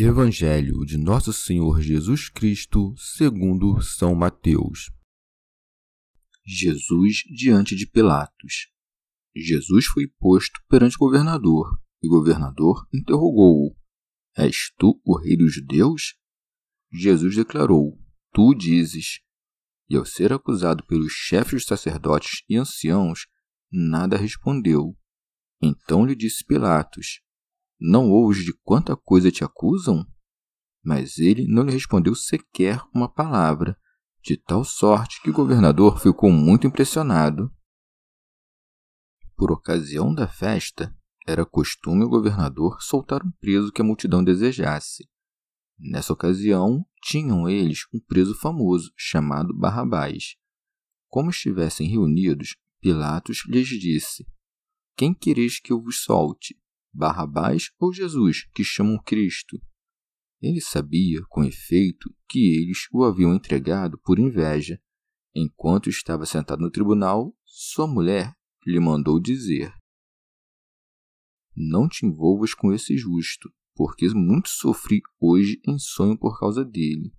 Evangelho de Nosso Senhor Jesus Cristo, segundo São Mateus. Jesus diante de Pilatos. Jesus foi posto perante o governador, e o governador interrogou-o: És tu o rei dos judeus? Jesus declarou: Tu dizes. E ao ser acusado pelos chefes dos sacerdotes e anciãos, nada respondeu. Então lhe disse Pilatos: não ouves de quanta coisa te acusam? Mas ele não lhe respondeu sequer uma palavra, de tal sorte que o governador ficou muito impressionado. Por ocasião da festa, era costume o governador soltar um preso que a multidão desejasse. Nessa ocasião, tinham eles um preso famoso chamado Barrabás. Como estivessem reunidos, Pilatos lhes disse: Quem quereis que eu vos solte? Barrabás ou Jesus, que chamam Cristo. Ele sabia, com efeito, que eles o haviam entregado por inveja. Enquanto estava sentado no tribunal, sua mulher lhe mandou dizer: Não te envolvas com esse justo, porque muito sofri hoje em sonho por causa dele.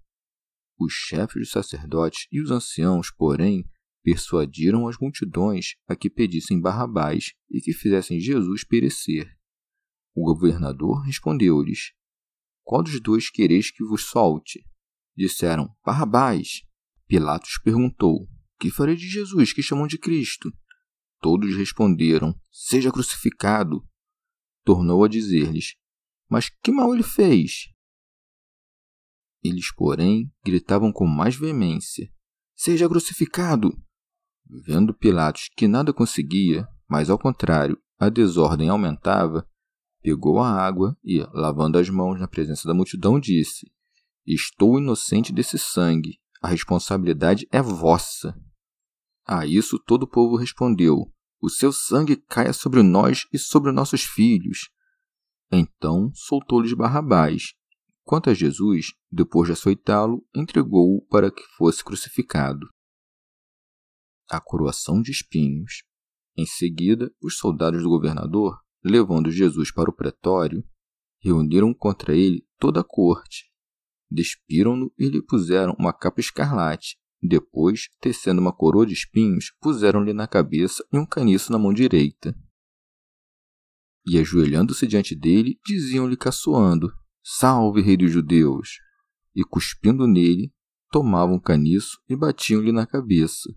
Os chefes dos sacerdotes e os anciãos, porém, persuadiram as multidões a que pedissem Barrabás e que fizessem Jesus perecer. O governador respondeu-lhes: Qual dos dois quereis que vos solte? Disseram: Barrabás. Pilatos perguntou: Que farei de Jesus, que chamam de Cristo? Todos responderam: Seja crucificado. Tornou a dizer-lhes: Mas que mal ele fez? Eles, porém, gritavam com mais veemência: Seja crucificado! Vendo Pilatos que nada conseguia, mas ao contrário, a desordem aumentava, pegou a água e, lavando as mãos na presença da multidão, disse: Estou inocente desse sangue, a responsabilidade é vossa. A isso todo o povo respondeu: O seu sangue caia sobre nós e sobre nossos filhos. Então soltou-lhes Barrabás. Quanto a Jesus, depois de açoitá-lo, entregou-o para que fosse crucificado. A coroação de espinhos. Em seguida, os soldados do governador levando Jesus para o pretório, reuniram contra ele toda a corte. Despiram-no e lhe puseram uma capa escarlate. Depois, tecendo uma coroa de espinhos, puseram-lhe na cabeça e um caniço na mão direita. E ajoelhando-se diante dele, diziam-lhe caçoando: Salve, rei dos judeus! E cuspindo nele, tomavam o caniço e batiam-lhe na cabeça.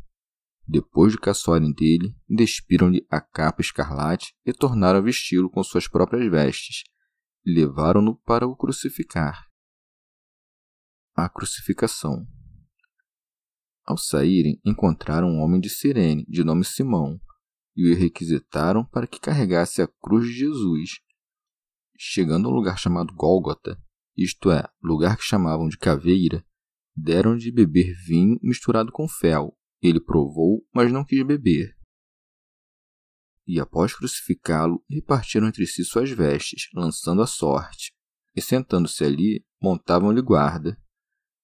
Depois de caçoarem dele, despiram-lhe a capa escarlate e tornaram a vesti-lo com suas próprias vestes, e levaram-no para o crucificar. A crucificação. Ao saírem, encontraram um homem de Cirene, de nome Simão, e o requisitaram para que carregasse a cruz de Jesus. Chegando a um lugar chamado Gólgota, isto é, lugar que chamavam de caveira, deram de beber vinho misturado com fel, ele provou, mas não quis beber. E após crucificá-lo, repartiram entre si suas vestes, lançando a sorte. E sentando-se ali, montavam-lhe guarda.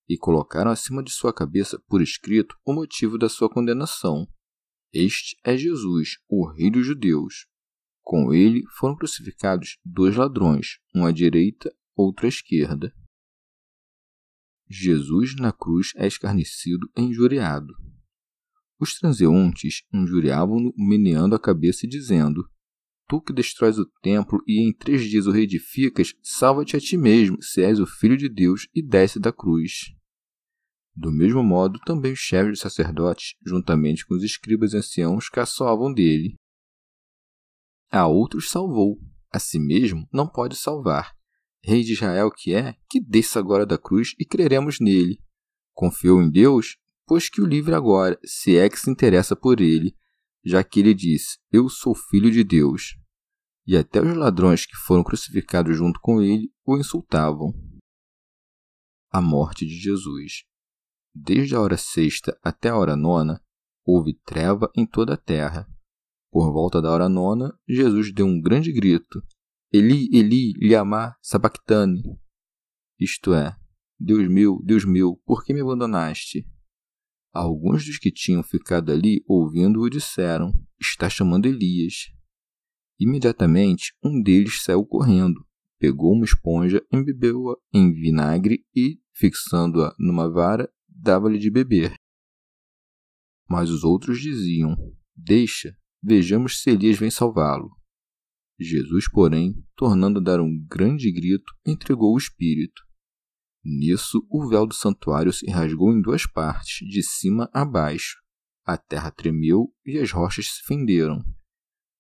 E colocaram acima de sua cabeça, por escrito, o motivo da sua condenação. Este é Jesus, o Rei dos Judeus. Com ele foram crucificados dois ladrões, um à direita, outro à esquerda. Jesus na cruz é escarnecido e injuriado. Os transeuntes injuriavam-no meneando a cabeça e dizendo: Tu que destróis o templo e em três dias o reedificas, salva-te a ti mesmo, se és o Filho de Deus, e desce da cruz. Do mesmo modo, também os chefes dos sacerdotes, juntamente com os escribas e anciãos, caçoavam dele. A outros salvou, a si mesmo não pode salvar. Rei de Israel que é, que desça agora da cruz e creremos nele. Confiou em Deus, pois que o livre agora, se é que se interessa por ele, já que ele disse: Eu sou filho de Deus. E até os ladrões que foram crucificados junto com ele o insultavam. A morte de Jesus. Desde a hora sexta até a hora nona, houve treva em toda a terra. Por volta da hora nona, Jesus deu um grande grito: Eli, Eli, lama sabachthani. Isto é, Deus meu, Deus meu, por que me abandonaste? Alguns dos que tinham ficado ali ouvindo-o disseram: Está chamando Elias. Imediatamente, um deles saiu correndo, pegou uma esponja, embebeu-a em vinagre e, fixando-a numa vara, dava-lhe de beber. Mas os outros diziam: Deixa, vejamos se Elias vem salvá-lo. Jesus, porém, tornando a dar um grande grito, entregou o espírito. Nisso, o véu do santuário se rasgou em duas partes, de cima a baixo. A terra tremeu e as rochas se fenderam.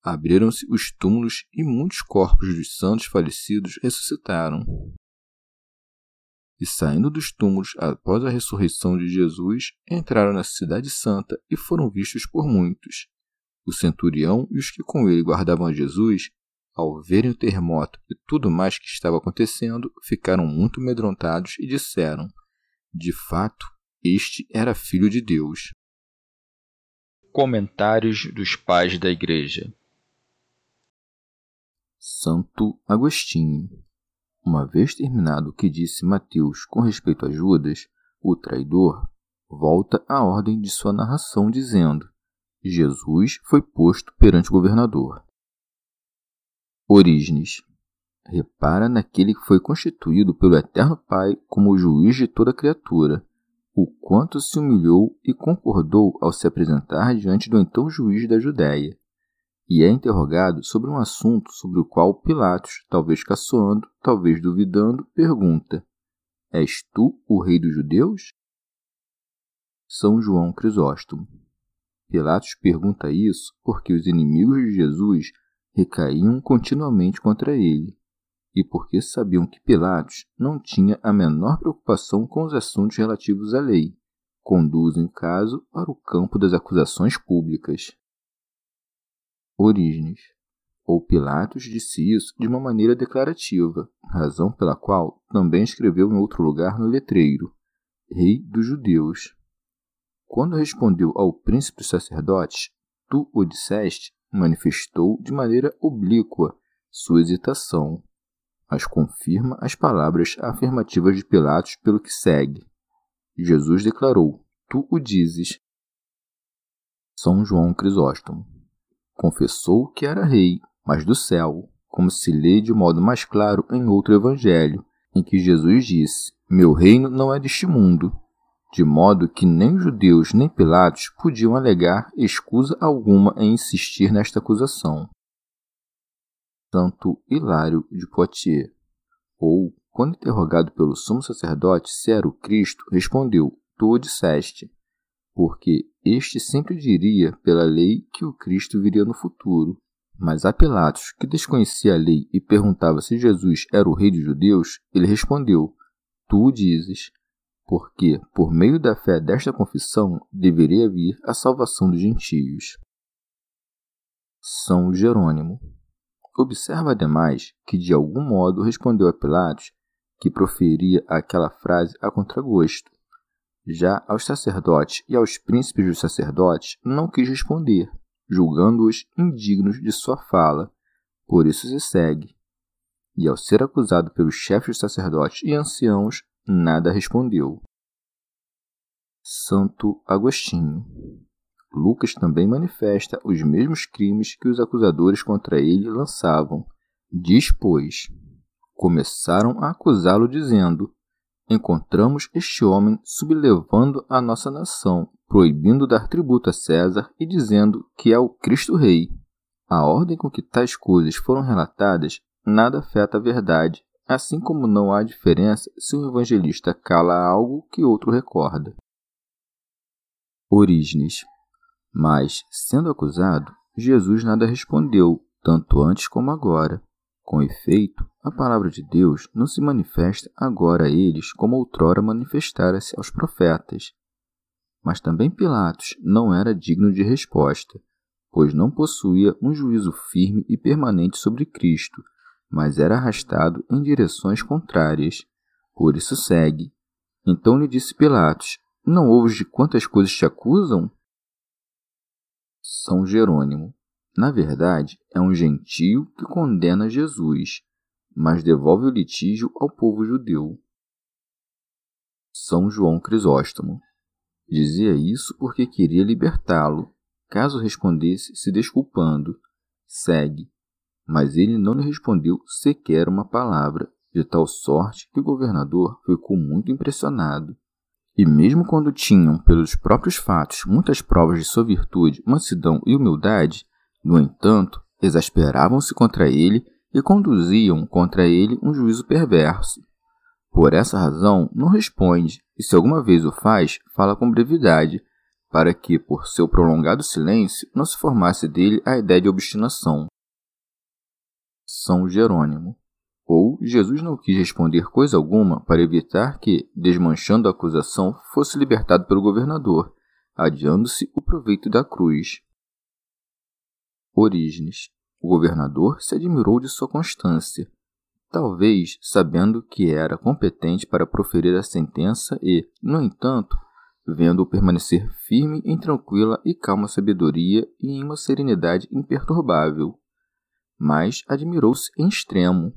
Abriram-se os túmulos e muitos corpos dos santos falecidos ressuscitaram. E saindo dos túmulos após a ressurreição de Jesus, entraram na Cidade Santa e foram vistos por muitos. O centurião e os que com ele guardavam Jesus ao verem o terremoto e tudo mais que estava acontecendo, ficaram muito amedrontados e disseram: De fato, este era filho de Deus. Comentários dos Pais da Igreja Santo Agostinho. Uma vez terminado o que disse Mateus com respeito a Judas, o traidor, volta à ordem de sua narração, dizendo: Jesus foi posto perante o governador. Orígenes. Repara naquele que foi constituído pelo Eterno Pai como juiz de toda criatura, o quanto se humilhou e concordou ao se apresentar diante do então juiz da Judéia, e é interrogado sobre um assunto sobre o qual Pilatos, talvez caçoando, talvez duvidando, pergunta: És tu o rei dos judeus? São João Crisóstomo. Pilatos pergunta isso porque os inimigos de Jesus recaíam continuamente contra ele, e porque sabiam que Pilatos não tinha a menor preocupação com os assuntos relativos à lei, conduzem o caso para o campo das acusações públicas. Orígenes. Ou Pilatos disse isso de uma maneira declarativa, razão pela qual também escreveu em outro lugar no letreiro, Rei dos Judeus. Quando respondeu ao príncipe dos sacerdotes, tu o disseste, manifestou de maneira oblíqua sua hesitação, mas confirma as palavras afirmativas de Pilatos pelo que segue. Jesus declarou: Tu o dizes. São João Crisóstomo confessou que era rei, mas do céu, como se lê de modo mais claro em outro evangelho, em que Jesus disse: Meu reino não é deste mundo de modo que nem judeus nem Pilatos podiam alegar escusa alguma em insistir nesta acusação. Santo Hilário de Poitiers, ou, quando interrogado pelo sumo sacerdote se era o Cristo, respondeu: Tu o disseste, porque este sempre diria pela lei que o Cristo viria no futuro. Mas a Pilatos, que desconhecia a lei e perguntava se Jesus era o rei dos judeus, ele respondeu: Tu o dizes porque, por meio da fé desta confissão, deveria vir a salvação dos gentios. São Jerônimo. Observa ademais que de algum modo respondeu a Pilatos que proferia aquela frase a contragosto. Já aos sacerdotes e aos príncipes dos sacerdotes não quis responder, julgando-os indignos de sua fala, por isso se segue. E ao ser acusado pelos chefes dos sacerdotes e anciãos, nada respondeu. Santo Agostinho. Lucas também manifesta os mesmos crimes que os acusadores contra ele lançavam. Diz, pois, começaram a acusá-lo, dizendo: Encontramos este homem sublevando a nossa nação, proibindo dar tributo a César e dizendo que é o Cristo Rei. A ordem com que tais coisas foram relatadas nada afeta a verdade, assim como não há diferença se um evangelista cala algo que outro recorda. Orígenes. Mas, sendo acusado, Jesus nada respondeu, tanto antes como agora. Com efeito, a palavra de Deus não se manifesta agora a eles como outrora manifestara-se aos profetas. Mas também Pilatos não era digno de resposta, pois não possuía um juízo firme e permanente sobre Cristo, mas era arrastado em direções contrárias. Por isso segue. Então lhe disse Pilatos: Não ouves de quantas coisas te acusam? São Jerônimo. Na verdade, é um gentio que condena Jesus, mas devolve o litígio ao povo judeu. São João Crisóstomo. Dizia isso porque queria libertá-lo, caso respondesse se desculpando. Segue. Mas ele não lhe respondeu sequer uma palavra, de tal sorte que o governador ficou muito impressionado. E mesmo quando tinham, pelos próprios fatos, muitas provas de sua virtude, mansidão e humildade, no entanto, exasperavam-se contra ele e conduziam contra ele um juízo perverso. Por essa razão, não responde, e se alguma vez o faz, fala com brevidade, para que, por seu prolongado silêncio, não se formasse dele a ideia de obstinação. São Jerônimo. Ou Jesus não quis responder coisa alguma para evitar que, desmanchando a acusação, fosse libertado pelo governador, adiando-se o proveito da cruz. Orígenes. O governador se admirou de sua constância, talvez sabendo que era competente para proferir a sentença e, no entanto, vendo-o permanecer firme em tranquila e calma sabedoria e em uma serenidade imperturbável. Mas admirou-se em extremo,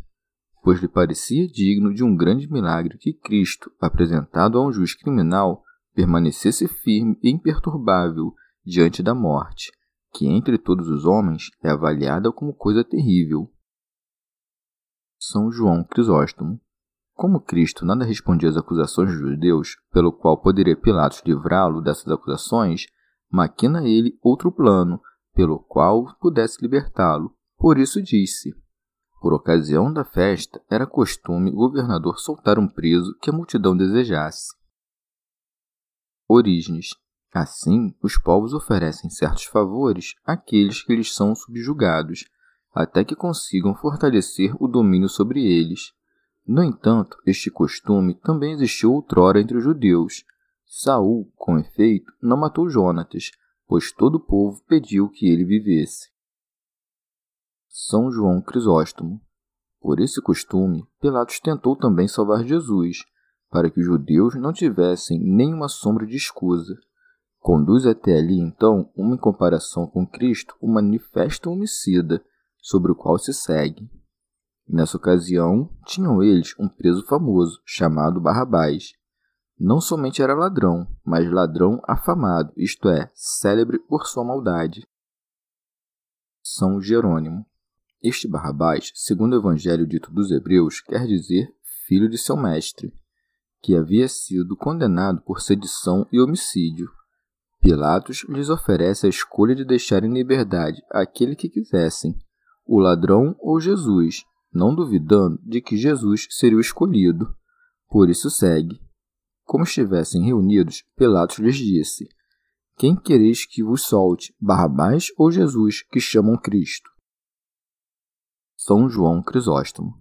pois lhe parecia digno de um grande milagre que Cristo, apresentado a um juiz criminal, permanecesse firme e imperturbável diante da morte, que entre todos os homens é avaliada como coisa terrível. São João Crisóstomo como Cristo nada respondia às acusações dos judeus, pelo qual poderia Pilatos livrá-lo dessas acusações, maquina ele outro plano, pelo qual pudesse libertá-lo. Por isso disse: Por ocasião da festa, era costume o governador soltar um preso que a multidão desejasse. Orígenes. Assim, os povos oferecem certos favores àqueles que lhes são subjugados, até que consigam fortalecer o domínio sobre eles. No entanto, este costume também existiu outrora entre os judeus. Saul, com efeito, não matou Jonatas, pois todo o povo pediu que ele vivesse. São João Crisóstomo. Por esse costume, Pilatos tentou também salvar Jesus, para que os judeus não tivessem nenhuma sombra de escusa. Conduz até ali, então, uma comparação com Cristo, o manifesto homicida, sobre o qual se segue. Nessa ocasião, tinham eles um preso famoso, chamado Barrabás. Não somente era ladrão, mas ladrão afamado, isto é, célebre por sua maldade. São Jerônimo. Este Barrabás, segundo o Evangelho dito dos Hebreus, quer dizer filho de seu mestre, que havia sido condenado por sedição e homicídio. Pilatos lhes oferece a escolha de deixar em liberdade aquele que quisessem, o ladrão ou Jesus, não duvidando de que Jesus seria o escolhido. Por isso segue. Como estivessem reunidos, Pilatos lhes disse: Quem quereis que vos solte, Barrabás ou Jesus, que chamam Cristo? São João Crisóstomo.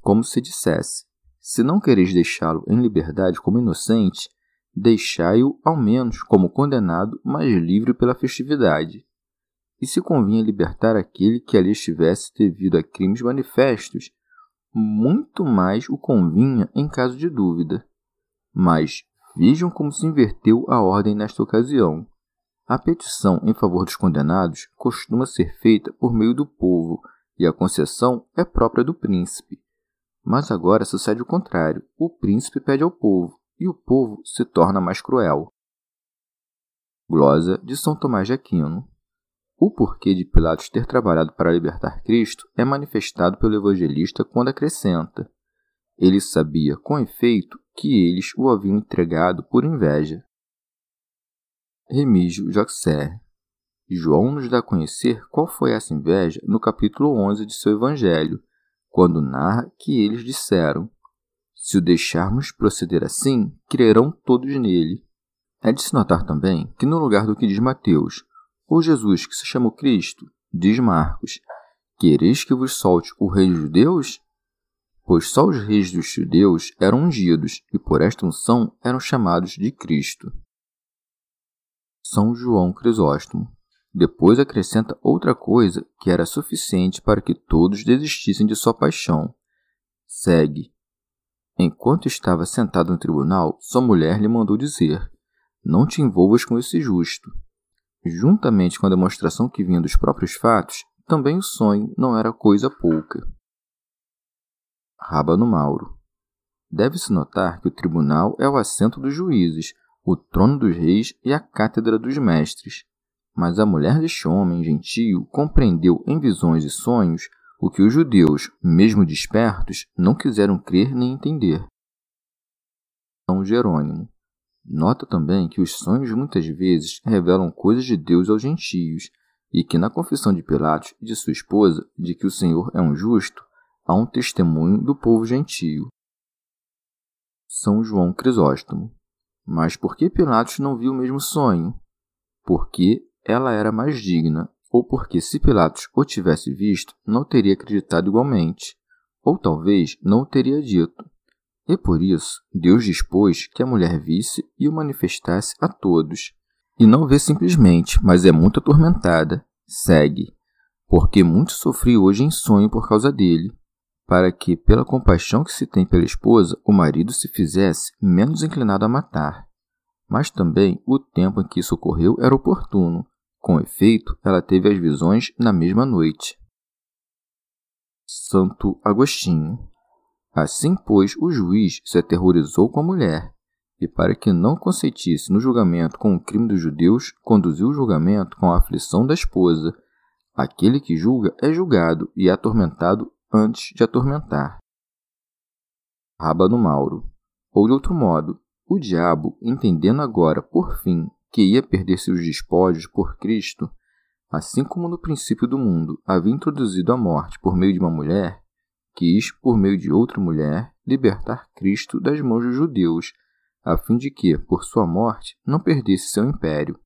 Como se dissesse: Se não quereis deixá-lo em liberdade como inocente, deixai-o ao menos como condenado, mas livre pela festividade e se convinha libertar aquele que ali estivesse devido a crimes manifestos, muito mais o convinha em caso de dúvida. Mas vejam como se inverteu a ordem nesta ocasião. A petição em favor dos condenados costuma ser feita por meio do povo, e a concessão é própria do príncipe. Mas agora sucede o contrário: o príncipe pede ao povo, e o povo se torna mais cruel. Glosa de São Tomás de Aquino o porquê de Pilatos ter trabalhado para libertar Cristo é manifestado pelo evangelista quando acrescenta: Ele sabia, com efeito, que eles o haviam entregado por inveja. Remígio Joxer João nos dá a conhecer qual foi essa inveja no capítulo 11 de seu Evangelho, quando narra que eles disseram: Se o deixarmos proceder assim, crerão todos nele. É de se notar também que, no lugar do que diz Mateus, ou Jesus, que se chama Cristo, diz Marcos: Quereis que vos solte o rei dos judeus? Pois só os reis dos judeus eram ungidos e por esta unção eram chamados de Cristo. São João Crisóstomo depois acrescenta outra coisa que era suficiente para que todos desistissem de sua paixão. Segue. Enquanto estava sentado no tribunal, sua mulher lhe mandou dizer: Não te envolvas com esse justo. Juntamente com a demonstração que vinha dos próprios fatos, também o sonho não era coisa pouca. Rábano Mauro. Deve-se notar que o tribunal é o assento dos juízes, o trono dos reis e a cátedra dos mestres. Mas a mulher deste homem gentio compreendeu em visões e sonhos o que os judeus, mesmo despertos, não quiseram crer nem entender. São Jerônimo. Nota também que os sonhos muitas vezes revelam coisas de Deus aos gentios, e que na confissão de Pilatos e de sua esposa de que o Senhor é um justo, há um testemunho do povo gentio. São João Crisóstomo. Mas por que Pilatos não viu o mesmo sonho? Porque ela era mais digna, ou porque se Pilatos o tivesse visto, não teria acreditado igualmente, ou talvez não o teria dito. E por isso, Deus dispôs que a mulher visse e o manifestasse a todos. E não vê simplesmente, mas é muito atormentada. Segue. Porque muito sofri hoje em sonho por causa dele, para que, pela compaixão que se tem pela esposa, o marido se fizesse menos inclinado a matar. Mas também o tempo em que isso ocorreu era oportuno, com efeito, ela teve as visões na mesma noite. Santo Agostinho. Assim, pois, o juiz se aterrorizou com a mulher, e para que não consentisse no julgamento com o crime dos judeus, conduziu o julgamento com a aflição da esposa. Aquele que julga é julgado e atormentado antes de atormentar. Rábano Mauro. Ou de outro modo, o diabo, entendendo agora, por fim, que ia perder seus despojos por Cristo, assim como no princípio do mundo havia introduzido a morte por meio de uma mulher, quis, por meio de outra mulher, libertar Cristo das mãos dos judeus, a fim de que, por sua morte, não perdesse seu império.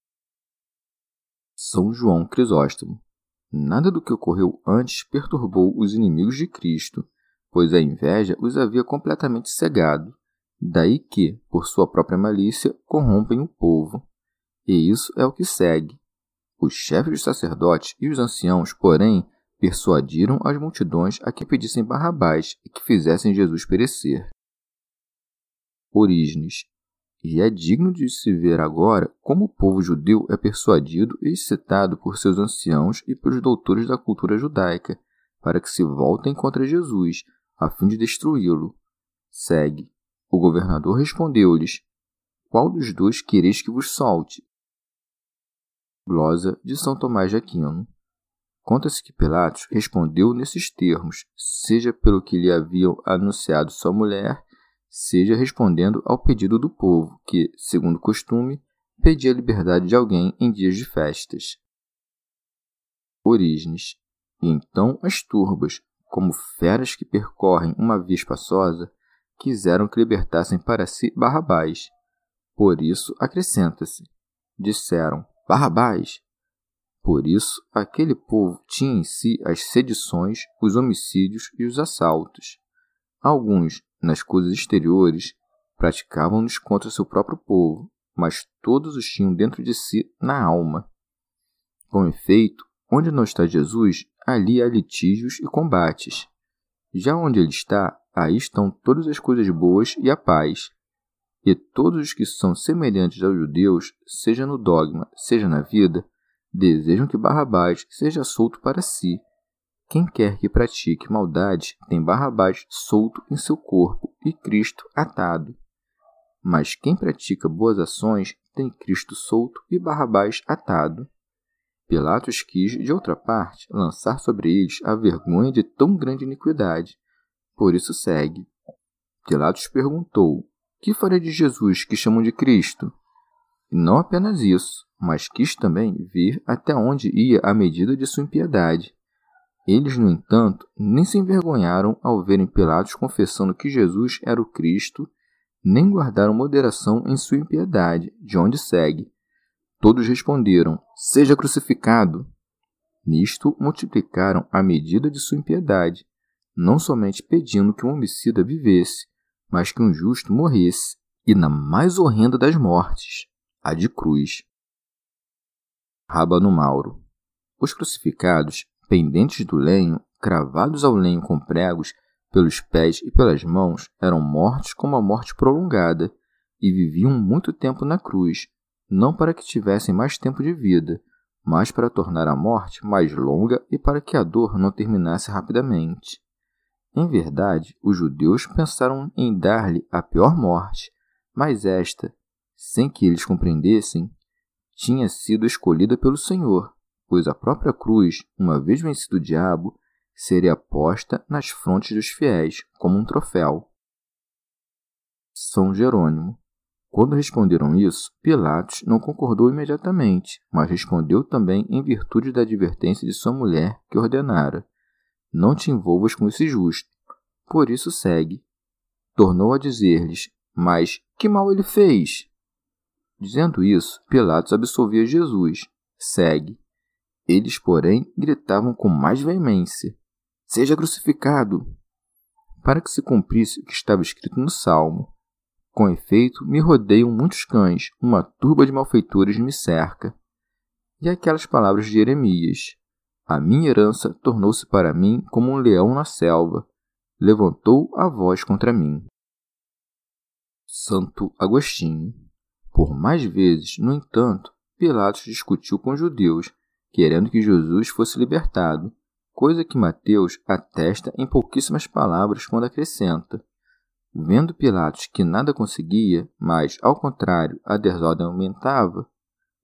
São João Crisóstomo. Nada do que ocorreu antes perturbou os inimigos de Cristo, pois a inveja os havia completamente cegado. Daí que, por sua própria malícia, corrompem o povo. E isso é o que segue. Os chefes dos sacerdotes e os anciãos, porém, persuadiram as multidões a que pedissem Barrabás e que fizessem Jesus perecer. Orígenes. E é digno de se ver agora como o povo judeu é persuadido e excitado por seus anciãos e pelos doutores da cultura judaica, para que se voltem contra Jesus, a fim de destruí-lo. Segue. O governador respondeu-lhes: Qual dos dois quereis que vos solte? Glosa de São Tomás de Aquino. Conta-se que Pilatos respondeu nesses termos, seja pelo que lhe haviam anunciado sua mulher, seja respondendo ao pedido do povo, que, segundo costume, pedia a liberdade de alguém em dias de festas. Orígenes. E então as turbas, como feras que percorrem uma via espaçosa, quiseram que libertassem para si Barrabás. Por isso acrescenta-se: disseram Barrabás. Por isso, aquele povo tinha em si as sedições, os homicídios e os assaltos. Alguns, nas coisas exteriores, praticavam-nos contra seu próprio povo, mas todos os tinham dentro de si na alma. Com efeito, onde não está Jesus, ali há litígios e combates. Já onde ele está, aí estão todas as coisas boas e a paz. E todos os que são semelhantes aos judeus, seja no dogma, seja na vida, desejam que Barrabás seja solto para si. Quem quer que pratique maldade tem Barrabás solto em seu corpo e Cristo atado. Mas quem pratica boas ações tem Cristo solto e Barrabás atado. Pilatos quis, de outra parte, lançar sobre eles a vergonha de tão grande iniquidade. Por isso segue. Pilatos perguntou: que farei de Jesus, que chamam de Cristo? E não apenas isso, mas quis também ver até onde ia a medida de sua impiedade. Eles, no entanto, nem se envergonharam ao verem Pilatos confessando que Jesus era o Cristo, nem guardaram moderação em sua impiedade, de onde segue. Todos responderam: Seja crucificado. Nisto multiplicaram a medida de sua impiedade, não somente pedindo que um homicida vivesse, mas que um justo morresse, e na mais horrenda das mortes, a de cruz. Rábano Mauro. Os crucificados, pendentes do lenho, cravados ao lenho com pregos, pelos pés e pelas mãos, eram mortos com uma morte prolongada, e viviam muito tempo na cruz, não para que tivessem mais tempo de vida, mas para tornar a morte mais longa e para que a dor não terminasse rapidamente. Em verdade, os judeus pensaram em dar-lhe a pior morte, mas esta, sem que eles compreendessem, tinha sido escolhida pelo Senhor, pois a própria cruz, uma vez vencido o diabo, seria posta nas frontes dos fiéis como um troféu. São Jerônimo. Quando responderam isso, Pilatos não concordou imediatamente, mas respondeu também em virtude da advertência de sua mulher, que ordenara: Não te envolvas com esse justo. Por isso segue. Tornou a dizer-lhes: Mas que mal ele fez? Dizendo isso, Pilatos absolvia Jesus. Segue. Eles, porém, gritavam com mais veemência: Seja crucificado! Para que se cumprisse o que estava escrito no Salmo. Com efeito, me rodeiam muitos cães, uma turba de malfeitores me cerca. E aquelas palavras de Jeremias: A minha herança tornou-se para mim como um leão na selva, levantou a voz contra mim. Santo Agostinho por mais vezes, no entanto, Pilatos discutiu com os judeus, querendo que Jesus fosse libertado, coisa que Mateus atesta em pouquíssimas palavras quando acrescenta. Vendo Pilatos que nada conseguia, mas, ao contrário, a desordem aumentava,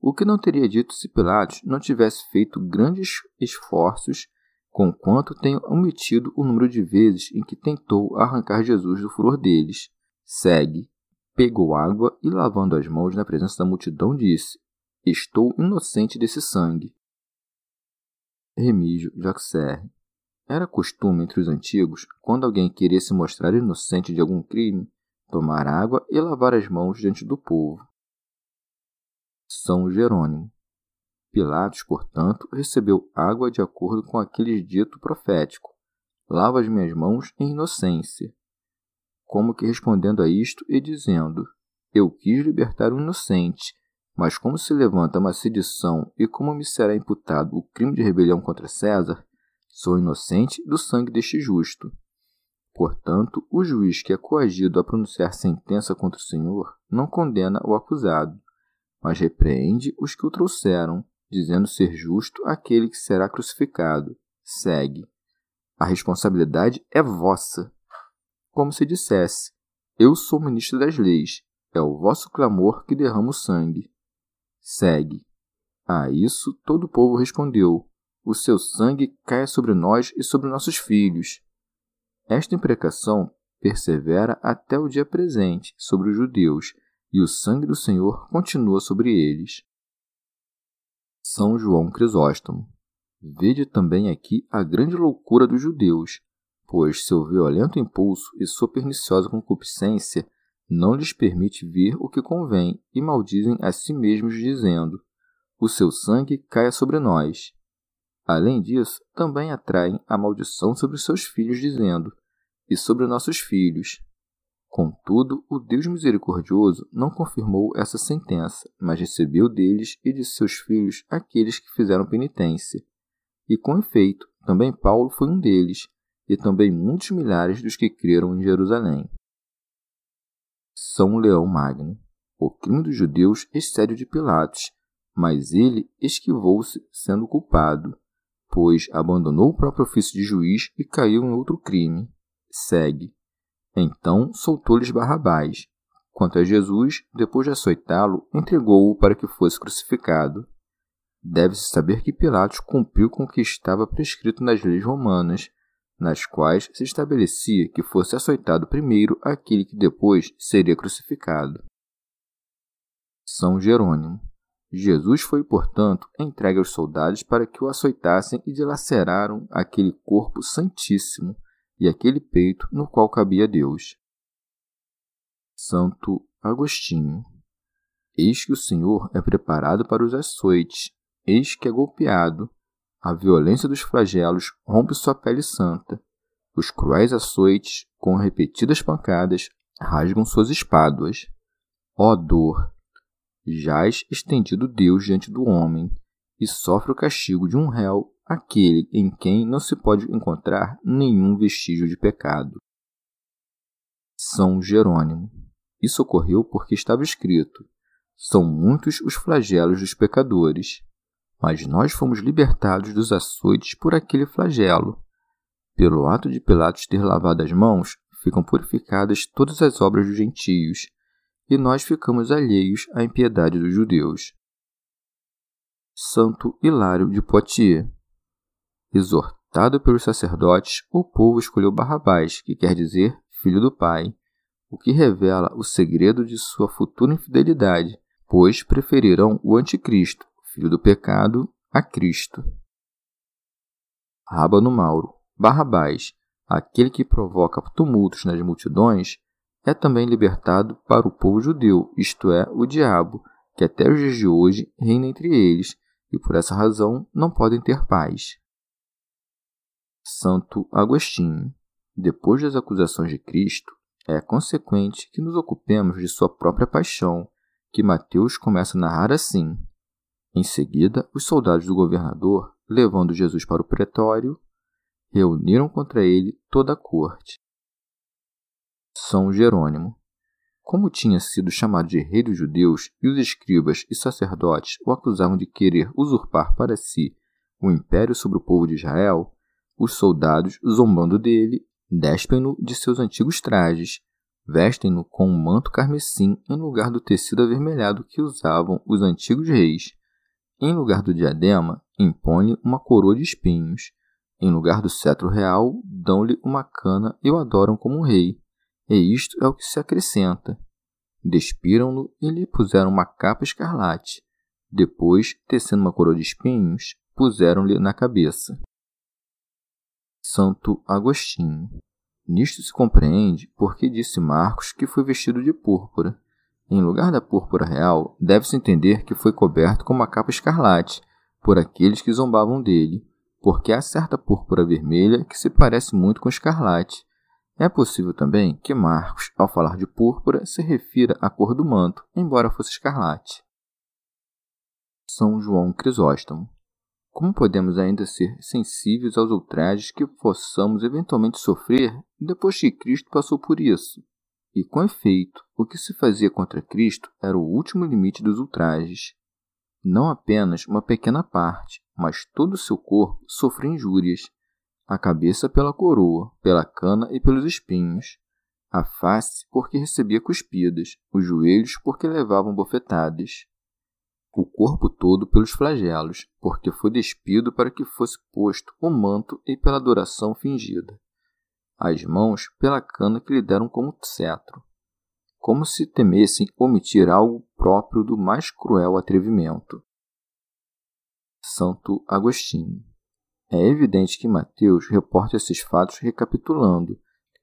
o que não teria dito se Pilatos não tivesse feito grandes esforços, conquanto tem omitido o número de vezes em que tentou arrancar Jesus do furor deles. Segue pegou água e, lavando as mãos na presença da multidão, disse: Estou inocente desse sangue. Remígio Joxer. Era costume entre os antigos, quando alguém queria se mostrar inocente de algum crime, tomar água e lavar as mãos diante do povo. São Jerônimo. Pilatos, portanto, recebeu água de acordo com aquele dito profético: Lava as minhas mãos em inocência como que respondendo a isto e dizendo: Eu quis libertar o inocente, mas como se levanta uma sedição e como me será imputado o crime de rebelião contra César, sou inocente do sangue deste justo. Portanto, o juiz que é coagido a pronunciar sentença contra o Senhor não condena o acusado, mas repreende os que o trouxeram, dizendo ser justo aquele que será crucificado. Segue. A responsabilidade é vossa como se dissesse: Eu sou ministro das leis, é o vosso clamor que derrama o sangue. Segue. A isso todo o povo respondeu: O seu sangue caia sobre nós e sobre nossos filhos. Esta imprecação persevera até o dia presente sobre os judeus, e o sangue do Senhor continua sobre eles. São João Crisóstomo. Vede também aqui a grande loucura dos judeus, pois seu violento impulso e sua perniciosa concupiscência não lhes permite ver o que convém e maldizem a si mesmos, dizendo: O seu sangue caia sobre nós. Além disso, também atraem a maldição sobre seus filhos, dizendo: E sobre nossos filhos. Contudo, o Deus misericordioso não confirmou essa sentença, mas recebeu deles e de seus filhos aqueles que fizeram penitência. E com efeito, também Paulo foi um deles, e também muitos milhares dos que creram em Jerusalém. São Leão Magno. O crime dos judeus excede o de Pilatos, mas ele esquivou-se sendo culpado, pois abandonou o próprio ofício de juiz e caiu em outro crime. Segue. Então soltou-lhes Barrabás. Quanto a Jesus, depois de açoitá-lo, entregou-o para que fosse crucificado. Deve-se saber que Pilatos cumpriu com o que estava prescrito nas leis romanas, nas quais se estabelecia que fosse açoitado primeiro aquele que depois seria crucificado. São Jerônimo. Jesus foi, portanto, entregue aos soldados para que o açoitassem e dilaceraram aquele corpo santíssimo e aquele peito no qual cabia Deus. Santo Agostinho. Eis que o Senhor é preparado para os açoites, eis que é golpeado. A violência dos flagelos rompe sua pele santa. Os cruéis açoites, com repetidas pancadas, rasgam suas espáduas. Ó dor! Jaz estendido Deus diante do homem, e sofre o castigo de um réu, aquele em quem não se pode encontrar nenhum vestígio de pecado. São Jerônimo. Isso ocorreu porque estava escrito: São muitos os flagelos dos pecadores, mas nós fomos libertados dos açoites por aquele flagelo. Pelo ato de Pilatos ter lavado as mãos, ficam purificadas todas as obras dos gentios, e nós ficamos alheios à impiedade dos judeus. Santo Hilário de Poitiers. Exortado pelos sacerdotes, o povo escolheu Barrabás, que quer dizer filho do Pai, o que revela o segredo de sua futura infidelidade, pois preferirão o anticristo, filho do pecado, a Cristo. Rábano Mauro. Barrabás, aquele que provoca tumultos nas multidões, é também libertado para o povo judeu, isto é, o diabo, que até os dias de hoje reina entre eles, e por essa razão não podem ter paz. Santo Agostinho. Depois das acusações de Cristo, é consequente que nos ocupemos de sua própria paixão, que Mateus começa a narrar assim. Em seguida, os soldados do governador, levando Jesus para o pretório, reuniram contra ele toda a corte. São Jerônimo. Como tinha sido chamado de rei dos judeus e os escribas e sacerdotes o acusavam de querer usurpar para si o império sobre o povo de Israel, os soldados, zombando dele, despem-no de seus antigos trajes, vestem-no com um manto carmesim em lugar do tecido avermelhado que usavam os antigos reis. Em lugar do diadema, impõe uma coroa de espinhos. Em lugar do cetro real, dão-lhe uma cana e o adoram como um rei e isto é o que se acrescenta. Despiram-no e lhe puseram uma capa escarlate. Depois, tecendo uma coroa de espinhos, puseram-lhe na cabeça. Santo Agostinho. Nisto se compreende porque disse Marcos que foi vestido de púrpura. Em lugar da púrpura real, deve-se entender que foi coberto com uma capa escarlate por aqueles que zombavam dele, porque há certa púrpura vermelha que se parece muito com escarlate, é possível também que Marcos, ao falar de púrpura, se refira à cor do manto, embora fosse escarlate. São João Crisóstomo. Como podemos ainda ser sensíveis aos ultrajes que possamos eventualmente sofrer depois que Cristo passou por isso? E com efeito, o que se fazia contra Cristo era o último limite dos ultrajes. Não apenas uma pequena parte, mas todo o seu corpo sofreu injúrias, a cabeça pela coroa, pela cana e pelos espinhos, a face porque recebia cuspidas, os joelhos porque levavam bofetadas, o corpo todo pelos flagelos, porque foi despido para que fosse posto o manto e pela adoração fingida, as mãos pela cana que lhe deram como cetro, como se temessem omitir algo próprio do mais cruel atrevimento. Santo Agostinho. É evidente que Mateus reporta esses fatos recapitulando,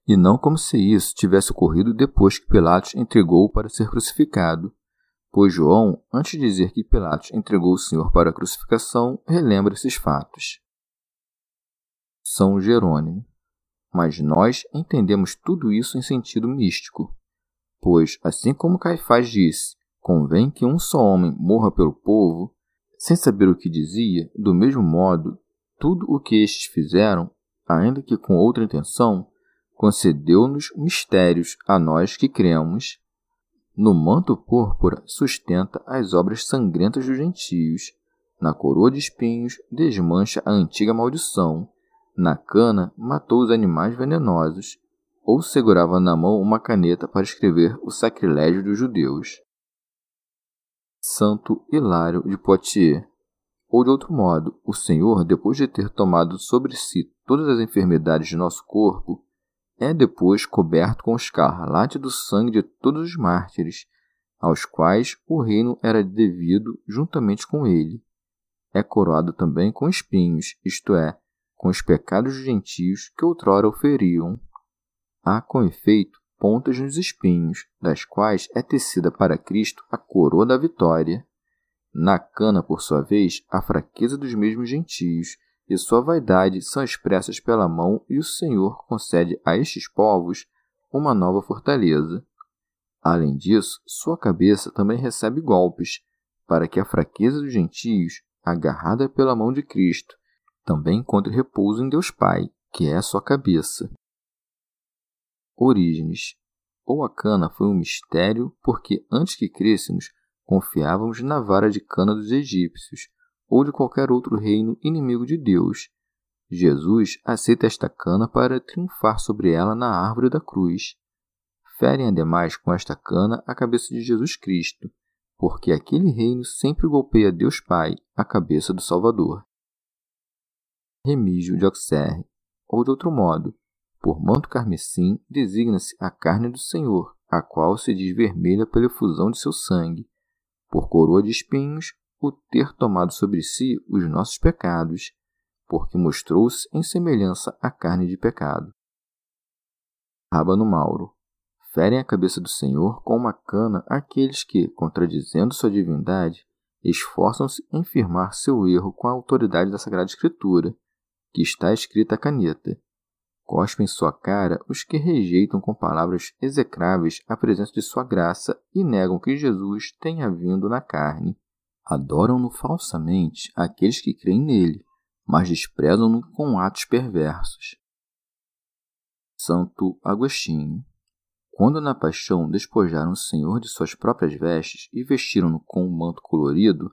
e não como se isso tivesse ocorrido depois que Pilatos entregou-o para ser crucificado, pois João, antes de dizer que Pilatos entregou o Senhor para a crucificação, relembra esses fatos. São Jerônimo. Mas nós entendemos tudo isso em sentido místico, pois, assim como Caifás disse, convém que um só homem morra pelo povo, sem saber o que dizia, do mesmo modo, tudo o que estes fizeram, ainda que com outra intenção, concedeu-nos mistérios a nós que cremos. No manto púrpura sustenta as obras sangrentas dos gentios. Na coroa de espinhos desmancha a antiga maldição. Na cana matou os animais venenosos. Ou segurava na mão uma caneta para escrever o sacrilégio dos judeus. Santo Hilário de Poitiers ou de outro modo, o Senhor, depois de ter tomado sobre si todas as enfermidades de nosso corpo, é depois coberto com escarlate do sangue de todos os mártires, aos quais o reino era devido juntamente com ele. É coroado também com espinhos, isto é, com os pecados dos gentios que outrora o feriam. Há, com efeito, pontas nos espinhos, das quais é tecida para Cristo a coroa da vitória. Na cana, por sua vez, a fraqueza dos mesmos gentios e sua vaidade são expressas pela mão, e o Senhor concede a estes povos uma nova fortaleza. Além disso, sua cabeça também recebe golpes, para que a fraqueza dos gentios, agarrada pela mão de Cristo, também encontre repouso em Deus Pai, que é a sua cabeça. Orígenes. Ou a cana foi um mistério, porque antes que crescêssemos, confiávamos na vara de cana dos egípcios, ou de qualquer outro reino inimigo de Deus. Jesus aceita esta cana para triunfar sobre ela na árvore da cruz ferem ademais com esta cana a cabeça de Jesus Cristo, porque aquele reino sempre golpeia Deus Pai, a cabeça do Salvador. Remígio de Auxerre, ou de outro modo, por manto carmesim designa-se a carne do Senhor, a qual se diz vermelha pela efusão de seu sangue, por coroa de espinhos, o ter tomado sobre si os nossos pecados, porque mostrou-se em semelhança à carne de pecado. Rábano Mauro ferem a cabeça do Senhor com uma cana aqueles que, contradizendo sua divindade, esforçam-se em firmar seu erro com a autoridade da Sagrada Escritura, que está escrita a caneta. Cospem em sua cara os que rejeitam com palavras execráveis a presença de sua graça e negam que Jesus tenha vindo na carne. Adoram-no falsamente aqueles que creem nele, mas desprezam-no com atos perversos. Santo Agostinho quando na paixão despojaram o Senhor de suas próprias vestes e vestiram-no com um manto colorido,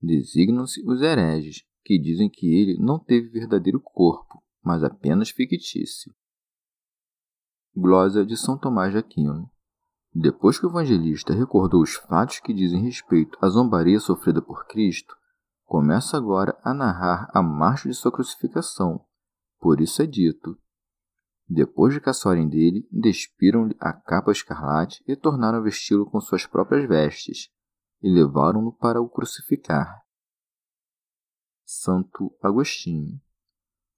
designam-se os hereges, que dizem que ele não teve verdadeiro corpo, mas apenas fictício. Glosa de São Tomás de Aquino Depois que o evangelista recordou os fatos que dizem respeito à zombaria sofrida por Cristo, começa agora a narrar a marcha de sua crucificação. Por isso é dito: depois de caçarem dele, despiram-lhe a capa escarlate e tornaram a vesti-lo com suas próprias vestes, e levaram-no para o crucificar. Santo Agostinho.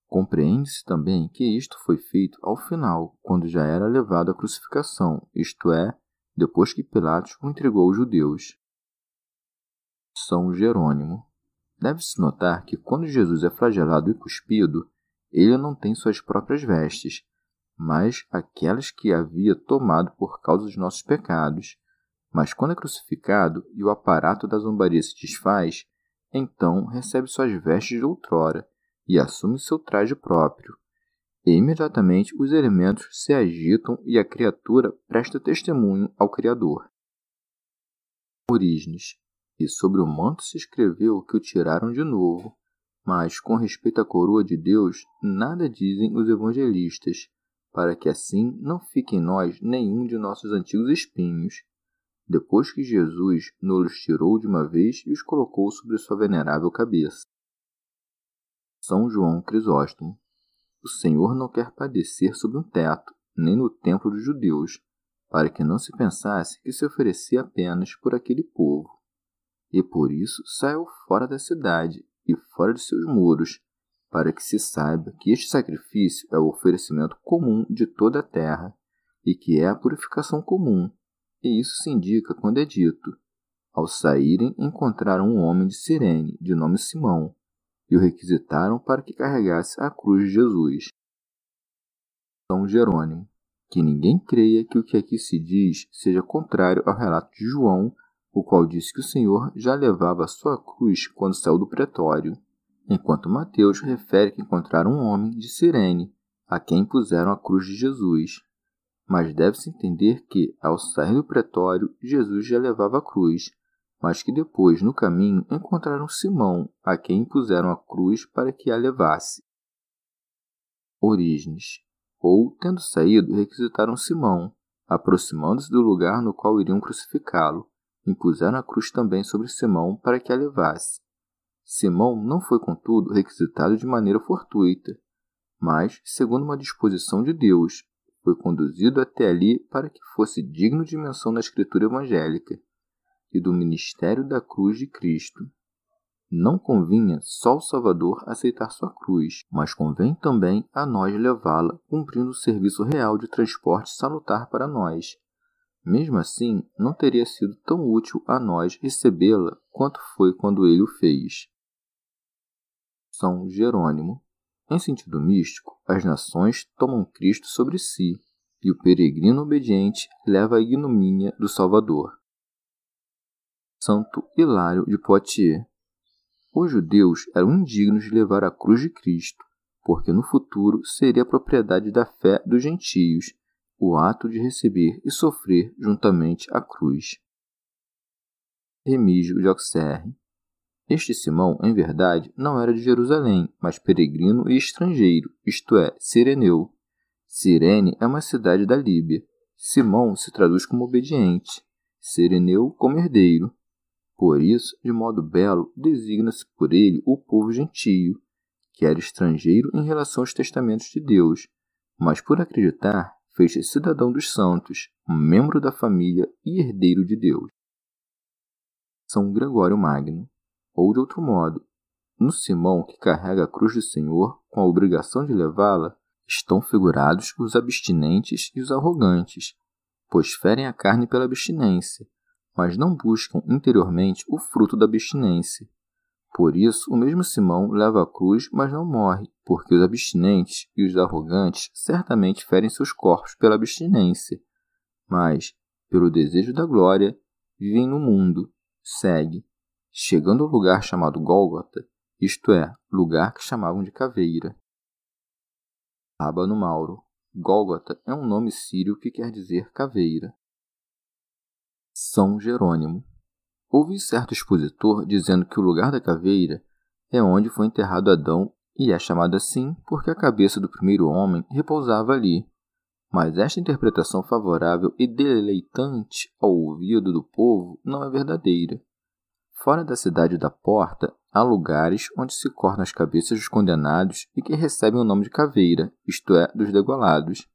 Compreende-se também que isto foi feito ao final, quando já era levado à crucificação, isto é, depois que Pilatos o entregou aos judeus. São Jerônimo. Deve-se notar que quando Jesus é flagelado e cuspido, ele não tem suas próprias vestes, mas aquelas que havia tomado por causa dos nossos pecados. Mas quando é crucificado e o aparato da zombaria se desfaz, então recebe suas vestes de outrora e assume seu traje próprio. E imediatamente os elementos se agitam e a criatura presta testemunho ao Criador. Orígenes. E sobre o manto se escreveu que o tiraram de novo. Mas, com respeito à coroa de Deus, nada dizem os evangelistas, para que assim não fique em nós nenhum de nossos antigos espinhos, depois que Jesus nos tirou de uma vez e os colocou sobre sua venerável cabeça. São João Crisóstomo. O Senhor não quer padecer sob um teto, nem no templo dos judeus, para que não se pensasse que se oferecia apenas por aquele povo. E por isso saiu fora da cidade e fora de seus muros, para que se saiba que este sacrifício é o oferecimento comum de toda a terra e que é a purificação comum, e isso se indica quando é dito: Ao saírem, encontraram um homem de Cirene, de nome Simão, e o requisitaram para que carregasse a cruz de Jesus. São Jerônimo, que ninguém creia que o que aqui se diz seja contrário ao relato de João, o qual disse que o Senhor já levava a sua cruz quando saiu do pretório enquanto Mateus refere que encontraram um homem de Cirene, a quem puseram a cruz de Jesus. Mas deve-se entender que, ao sair do pretório, Jesus já levava a cruz, mas que depois, no caminho, encontraram Simão, a quem puseram a cruz para que a levasse. Orígenes. Ou, tendo saído, requisitaram Simão, aproximando-se do lugar no qual iriam crucificá-lo, impuseram a cruz também sobre Simão para que a levasse. Simão não foi, contudo, requisitado de maneira fortuita, mas, segundo uma disposição de Deus, foi conduzido até ali para que fosse digno de menção na escritura evangélica. E do ministério da cruz de Cristo. Não convinha só o Salvador aceitar sua cruz, mas convém também a nós levá-la, cumprindo o serviço real de transporte salutar para nós. Mesmo assim, não teria sido tão útil a nós recebê-la quanto foi quando ele o fez. São Jerônimo. Em sentido místico, as nações tomam Cristo sobre si, e o peregrino obediente leva a ignomínia do Salvador. Santo Hilário de Poitiers os judeus eram indignos de levar a cruz de Cristo, porque no futuro seria propriedade da fé dos gentios o ato de receber e sofrer juntamente a cruz. Remígio de Auxerre Este Simão, em verdade, não era de Jerusalém, mas peregrino e estrangeiro, isto é, sireneu. Cirene é uma cidade da Líbia. Simão se traduz como obediente, Sireneu como herdeiro. Por isso, de modo belo, designa-se por ele o povo gentio, que era estrangeiro em relação aos testamentos de Deus, mas por acreditar, fez-se cidadão dos santos, membro da família e herdeiro de Deus. São Gregório Magno. Ou de outro modo, no Simão que carrega a cruz do Senhor com a obrigação de levá-la, estão figurados os abstinentes e os arrogantes, pois ferem a carne pela abstinência, mas não buscam interiormente o fruto da abstinência. Por isso, o mesmo Simão leva a cruz, mas não morre, porque os abstinentes e os arrogantes certamente ferem seus corpos pela abstinência, mas, pelo desejo da glória, vivem no mundo, segue, chegando ao lugar chamado Gólgota, isto é, lugar que chamavam de caveira. Rábano Mauro. Gólgota é um nome sírio que quer dizer caveira. São Jerônimo. Houve certo expositor dizendo que o lugar da caveira é onde foi enterrado Adão e é chamado assim porque a cabeça do primeiro homem repousava ali. Mas esta interpretação favorável e deleitante ao ouvido do povo não é verdadeira. Fora da cidade da porta, há lugares onde se cortam as cabeças dos condenados e que recebem o nome de caveira, isto é, dos degolados.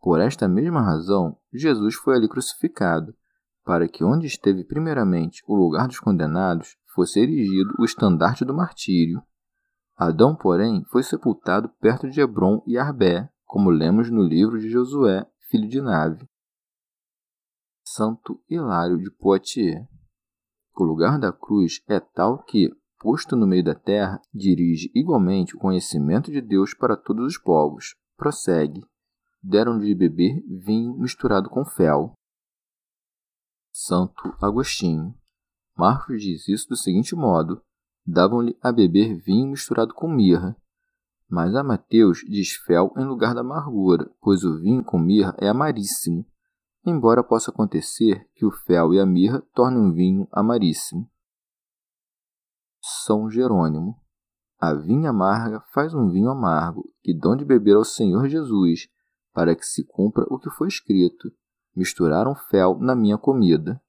Por esta mesma razão, Jesus foi ali crucificado, para que onde esteve primeiramente o lugar dos condenados fosse erigido o estandarte do martírio. Adão, porém, foi sepultado perto de Hebron e Arbé, como lemos no livro de Josué, filho de Nave. Santo Hilário de Poitiers. O lugar da cruz é tal que, posto no meio da terra, dirige igualmente o conhecimento de Deus para todos os povos. Prossegue. Deram-lhe de beber vinho misturado com fel. Santo Agostinho. Marcos diz isso do seguinte modo: davam-lhe a beber vinho misturado com mirra. Mas a Mateus diz fel em lugar da amargura, pois o vinho com mirra é amaríssimo, embora possa acontecer que o fel e a mirra tornem um vinho amaríssimo. São Jerônimo. A vinha amarga faz um vinho amargo, que dão de beber ao Senhor Jesus, para que se cumpra o que foi escrito misturaram fel na minha comida.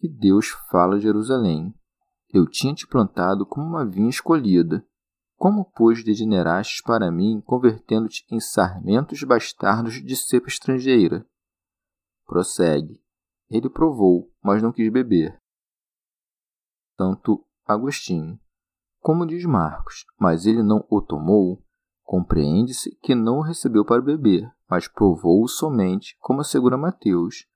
E Deus fala a Jerusalém: Eu tinha te plantado como uma vinha escolhida. Como, pois, degenerastes para mim, convertendo-te em sarmentos bastardos de cepa estrangeira? Prossegue. Ele provou, mas não quis beber. Tanto Agostinho. Como diz Marcos, mas ele não o tomou, compreende-se que não o recebeu para beber, mas provou-o somente, como assegura Mateus.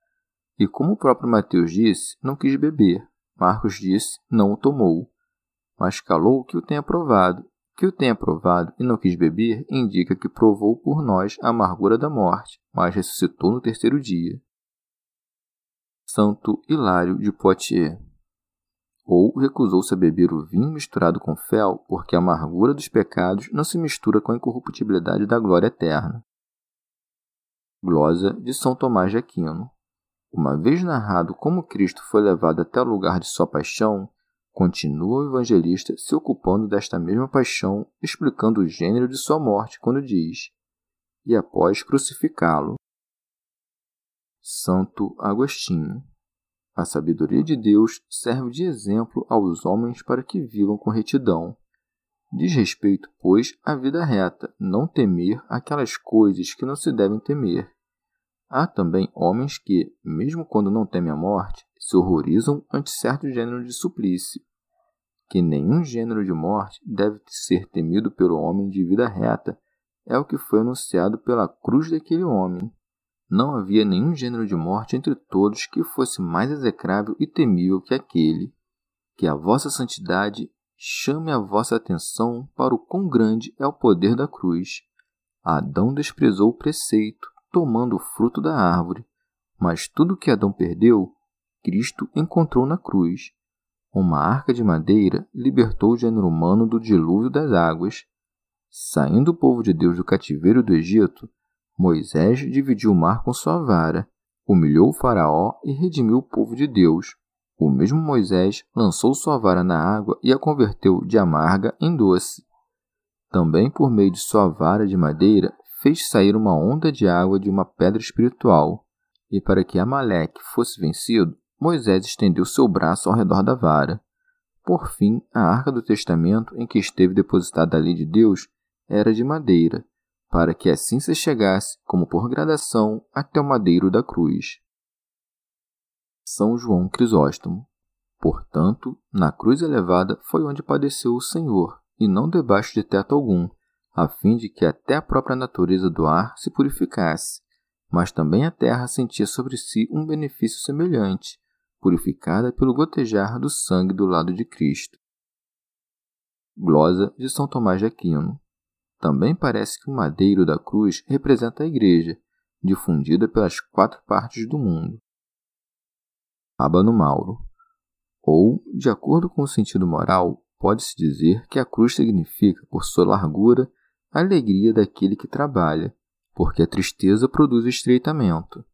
E como o próprio Mateus disse, não quis beber. Marcos disse, não o tomou. Mas calou que o tenha provado. Que o tenha provado e não quis beber indica que provou por nós a amargura da morte, mas ressuscitou no terceiro dia. Santo Hilário de Poitiers ou recusou-se a beber o vinho misturado com fel, porque a amargura dos pecados não se mistura com a incorruptibilidade da glória eterna. Glosa de São Tomás de Aquino. Uma vez narrado como Cristo foi levado até o lugar de sua paixão, continua o evangelista se ocupando desta mesma paixão, explicando o gênero de sua morte quando diz: E após crucificá-lo. Santo Agostinho. A sabedoria de Deus serve de exemplo aos homens para que vivam com retidão. Diz respeito, pois, à vida reta, não temer aquelas coisas que não se devem temer, Há também homens que, mesmo quando não temem a morte, se horrorizam ante certo gênero de suplício, que nenhum gênero de morte deve ser temido pelo homem de vida reta, é o que foi anunciado pela cruz daquele homem. Não havia nenhum gênero de morte entre todos que fosse mais execrável e temível que aquele. Que a vossa santidade chame a vossa atenção para o quão grande é o poder da cruz. Adão desprezou o preceito, tomando o fruto da árvore, mas tudo que Adão perdeu, Cristo encontrou na cruz. Uma arca de madeira libertou o gênero humano do dilúvio das águas. Saindo o povo de Deus do cativeiro do Egito, Moisés dividiu o mar com sua vara, humilhou o Faraó e redimiu o povo de Deus. O mesmo Moisés lançou sua vara na água e a converteu de amarga em doce. Também por meio de sua vara de madeira fez sair uma onda de água de uma pedra espiritual. E para que Amaleque fosse vencido, Moisés estendeu seu braço ao redor da vara. Por fim, a arca do testamento em que esteve depositada a lei de Deus era de madeira, para que assim se chegasse, como por gradação, até o madeiro da cruz. São João Crisóstomo. Portanto, na cruz elevada foi onde padeceu o Senhor, e não debaixo de teto algum, a fim de que até a própria natureza do ar se purificasse. Mas também a terra sentia sobre si um benefício semelhante, purificada pelo gotejar do sangue do lado de Cristo. Glosa de São Tomás de Aquino. Também parece que o madeiro da cruz representa a Igreja, difundida pelas quatro partes do mundo. Abano Mauro. Ou, de acordo com o sentido moral, pode-se dizer que a cruz significa, por sua largura, a alegria daquele que trabalha, porque a tristeza produz estreitamento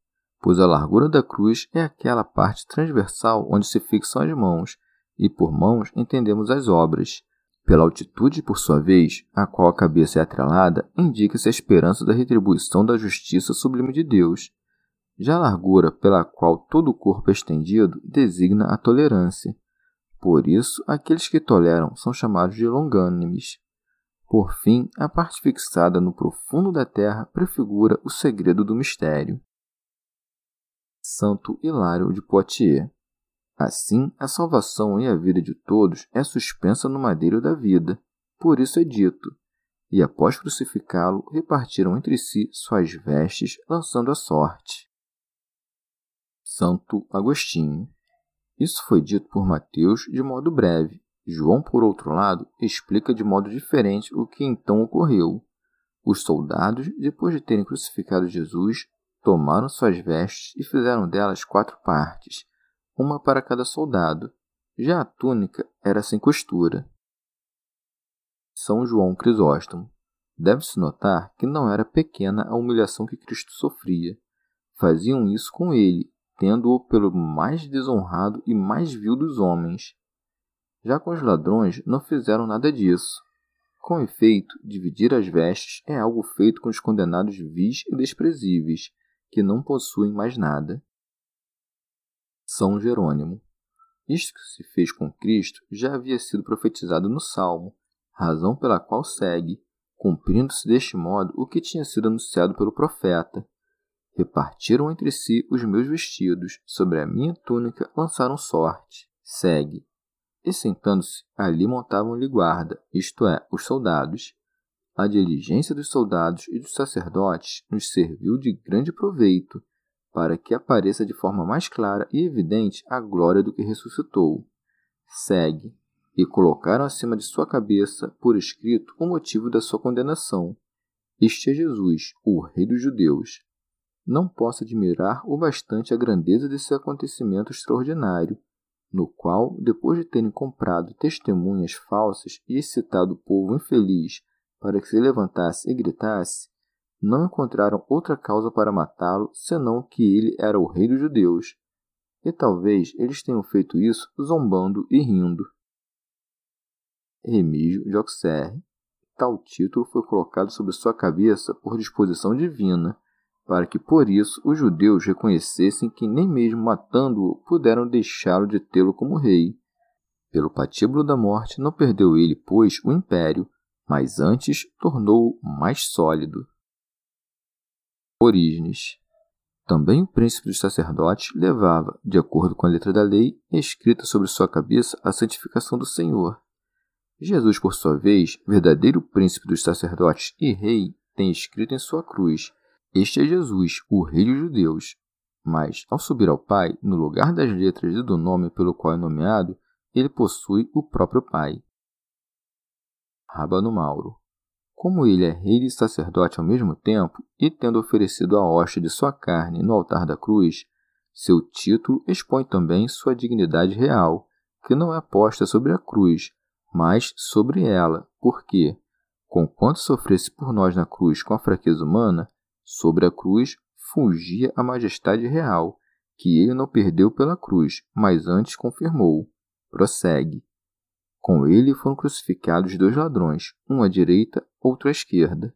pois a largura da cruz é aquela parte transversal onde se fixam as mãos, e por mãos entendemos as obras. Pela altitude, por sua vez, a qual a cabeça é atrelada, indica-se a esperança da retribuição da justiça sublime de Deus. Já a largura pela qual todo o corpo é estendido designa a tolerância. Por isso, aqueles que toleram são chamados de longânimes. Por fim, a parte fixada no profundo da terra prefigura o segredo do mistério. Santo Hilário de Poitiers. Assim, a salvação e a vida de todos é suspensa no madeiro da vida. Por isso é dito: E após crucificá-lo, repartiram entre si suas vestes, lançando a sorte. Santo Agostinho. Isso foi dito por Mateus de modo breve. João, por outro lado, explica de modo diferente o que então ocorreu. Os soldados, depois de terem crucificado Jesus, Tomaram suas vestes e fizeram delas quatro partes, uma para cada soldado. Já a túnica era sem costura. São João Crisóstomo. Deve-se notar que não era pequena a humilhação que Cristo sofria. Faziam isso com ele, tendo-o pelo mais desonrado e mais vil dos homens. Já com os ladrões não fizeram nada disso. Com efeito, dividir as vestes é algo feito com os condenados vis e desprezíveis, que não possuem mais nada. São Jerônimo. Isto que se fez com Cristo já havia sido profetizado no Salmo, razão pela qual segue, cumprindo-se deste modo o que tinha sido anunciado pelo profeta. Repartiram entre si os meus vestidos, sobre a minha túnica lançaram sorte. Segue. E sentando-se, ali montavam-lhe guarda, isto é, os soldados, a diligência dos soldados e dos sacerdotes nos serviu de grande proveito, para que apareça de forma mais clara e evidente a glória do que ressuscitou. Segue, e colocaram acima de sua cabeça, por escrito, o motivo da sua condenação. Este é Jesus, o Rei dos Judeus. Não posso admirar o bastante a grandeza desse acontecimento extraordinário, no qual, depois de terem comprado testemunhas falsas e excitado o povo infeliz para que se levantasse e gritasse, não encontraram outra causa para matá-lo senão que ele era o rei dos judeus. E talvez eles tenham feito isso zombando e rindo. Remígio de Auxerre. Tal título foi colocado sobre sua cabeça por disposição divina, para que por isso os judeus reconhecessem que nem mesmo matando-o puderam deixá-lo de tê-lo como rei. Pelo patíbulo da morte não perdeu ele, pois, o império, mas antes tornou-o mais sólido. Orígenes. Também o príncipe dos sacerdotes levava, de acordo com a letra da lei, escrita sobre sua cabeça a santificação do Senhor. Jesus, por sua vez, verdadeiro príncipe dos sacerdotes e rei, tem escrito em sua cruz: Este é Jesus, o Rei dos Judeus. Mas, ao subir ao Pai, no lugar das letras e do nome pelo qual é nomeado, ele possui o próprio Pai. Rabano Mauro. Como ele é rei e sacerdote ao mesmo tempo, e tendo oferecido a hóstia de sua carne no altar da cruz, seu título expõe também sua dignidade real, que não é posta sobre a cruz, mas sobre ela, porque, conquanto sofresse por nós na cruz com a fraqueza humana, sobre a cruz fugia a majestade real, que ele não perdeu pela cruz, mas antes confirmou. Prossegue. Com ele foram crucificados dois ladrões, um à direita, outro à esquerda.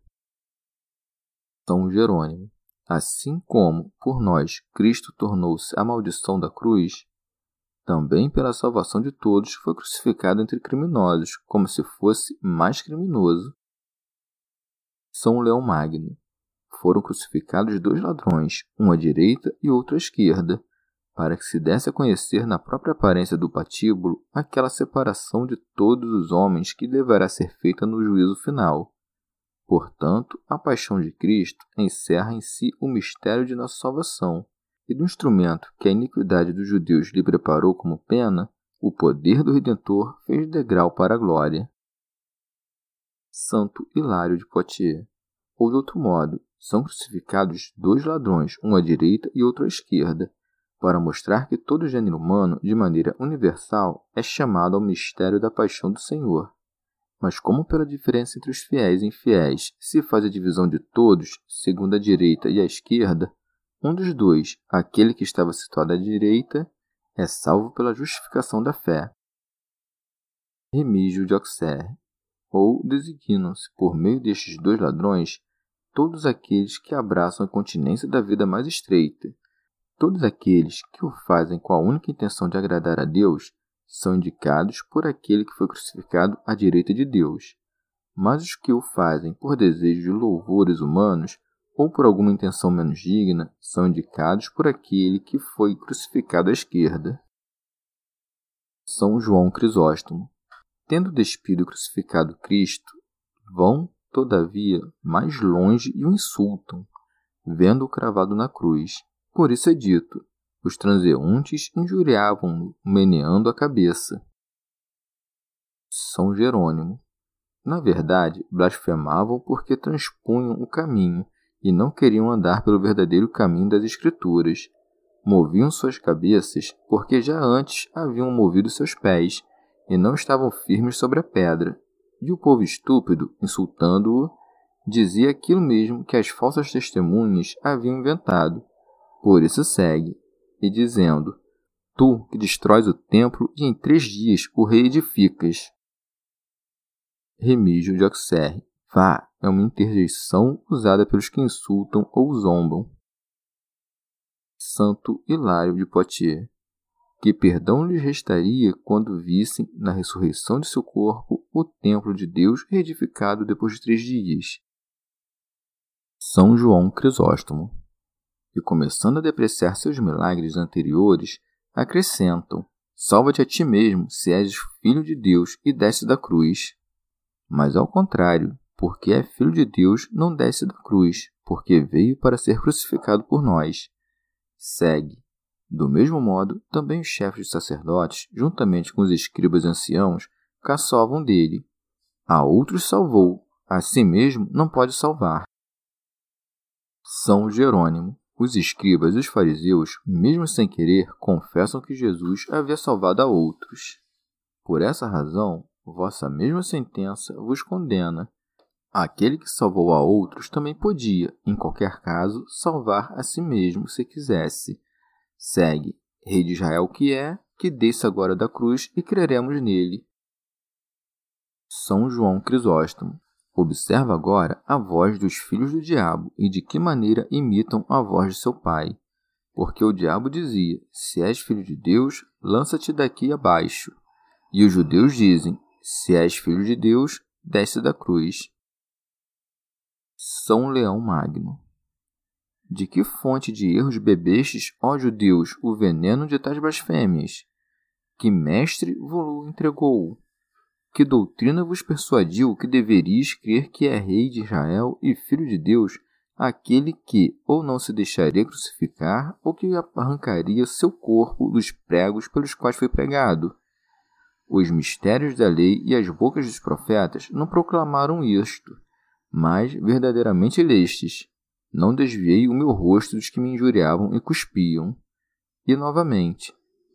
São Jerônimo. Assim como, por nós, Cristo tornou-se a maldição da cruz, também pela salvação de todos foi crucificado entre criminosos, como se fosse mais criminoso. São Leão Magno. Foram crucificados dois ladrões, um à direita e outro à esquerda, para que se desse a conhecer na própria aparência do patíbulo aquela separação de todos os homens que deverá ser feita no juízo final. Portanto, a paixão de Cristo encerra em si o mistério de nossa salvação, e do instrumento que a iniquidade dos judeus lhe preparou como pena, o poder do Redentor fez degrau para a glória. Santo Hilário de Poitiers. Ou de outro modo, são crucificados dois ladrões, um à direita e outro à esquerda, para mostrar que todo gênero humano, de maneira universal, é chamado ao mistério da paixão do Senhor. Mas como pela diferença entre os fiéis e infiéis se faz a divisão de todos, segundo a direita e a esquerda, um dos dois, aquele que estava situado à direita, é salvo pela justificação da fé. Remígio de Auxerre, ou designam-se por meio destes dois ladrões todos aqueles que abraçam a continência da vida mais estreita, Todos aqueles que o fazem com a única intenção de agradar a Deus são indicados por aquele que foi crucificado à direita de Deus. Mas os que o fazem por desejo de louvores humanos ou por alguma intenção menos digna são indicados por aquele que foi crucificado à esquerda. São João Crisóstomo. Tendo despido e crucificado Cristo, vão, todavia, mais longe e o insultam, vendo-o cravado na cruz. Por isso é dito: os transeuntes injuriavam-no, meneando a cabeça. São Jerônimo. Na verdade, blasfemavam porque transpunham o caminho e não queriam andar pelo verdadeiro caminho das Escrituras. Moviam suas cabeças porque já antes haviam movido seus pés e não estavam firmes sobre a pedra. E o povo estúpido, insultando-o, dizia aquilo mesmo que as falsas testemunhas haviam inventado por isso segue, e dizendo: Tu que destróis o templo e em três dias o reedificas. Remígio de Auxerre. Vá é uma interjeição usada pelos que insultam ou zombam. Santo Hilário de Poitiers. Que perdão lhes restaria quando vissem, na ressurreição de seu corpo, o templo de Deus reedificado depois de três dias. São João Crisóstomo e, começando a depreciar seus milagres anteriores, acrescentam: Salva-te a ti mesmo, se és filho de Deus, e desce da cruz. Mas ao contrário, porque é filho de Deus, não desce da cruz, porque veio para ser crucificado por nós. Segue. Do mesmo modo, também os chefes dos sacerdotes, juntamente com os escribas anciãos, caçovam dele. A outros salvou, a si mesmo não pode salvar. São Jerônimo. Os escribas e os fariseus, mesmo sem querer, confessam que Jesus havia salvado a outros. Por essa razão, vossa mesma sentença vos condena. Aquele que salvou a outros também podia, em qualquer caso, salvar a si mesmo se quisesse. Segue, Rei de Israel que é, que desça agora da cruz e creremos nele. São João Crisóstomo. Observa agora a voz dos filhos do diabo e de que maneira imitam a voz de seu pai. Porque o diabo dizia: Se és filho de Deus, lança-te daqui abaixo. E os judeus dizem: Se és filho de Deus, desce da cruz. São Leão Magno. De que fonte de erros bebestes, ó judeus, o veneno de tais blasfêmias? Que mestre vos entregou? Que doutrina vos persuadiu que deveríeis crer que é rei de Israel e filho de Deus, aquele que ou não se deixaria crucificar, ou que arrancaria seu corpo dos pregos pelos quais foi pregado? Os mistérios da lei e as bocas dos profetas não proclamaram isto, mas verdadeiramente lestes. Não desviei o meu rosto dos que me injuriavam e cuspiam. E novamente,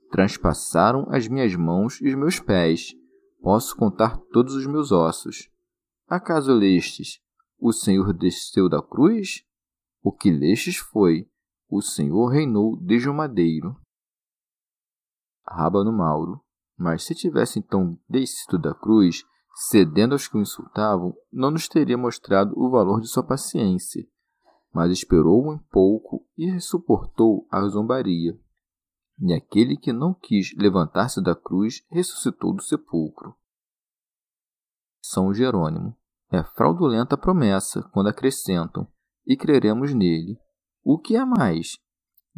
transpassaram as minhas mãos e os meus pés. Posso contar todos os meus ossos. Acaso lestes? O Senhor desceu da cruz? O que lestes foi: o Senhor reinou desde o madeiro. Rábano Mauro mas se tivesse então descido da cruz, cedendo aos que o insultavam, não nos teria mostrado o valor de sua paciência, mas esperou um pouco e suportou a zombaria. E aquele que não quis levantar-se da cruz ressuscitou do sepulcro. São Jerônimo. É fraudulenta a promessa quando acrescentam, e creremos nele. O que é mais?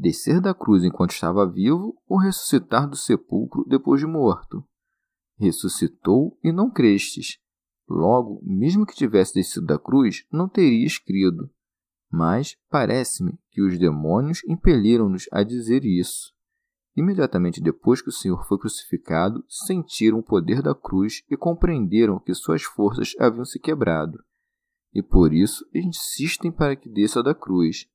descer da cruz enquanto estava vivo ou ressuscitar do sepulcro depois de morto? Ressuscitou e não crestes. Logo, mesmo que tivesse descido da cruz, não terias crido. Mas parece-me que os demônios impeliram-nos a dizer isso. Imediatamente depois que o Senhor foi crucificado, sentiram o poder da cruz e compreenderam que suas forças haviam se quebrado. E por isso insistem para que desça da cruz,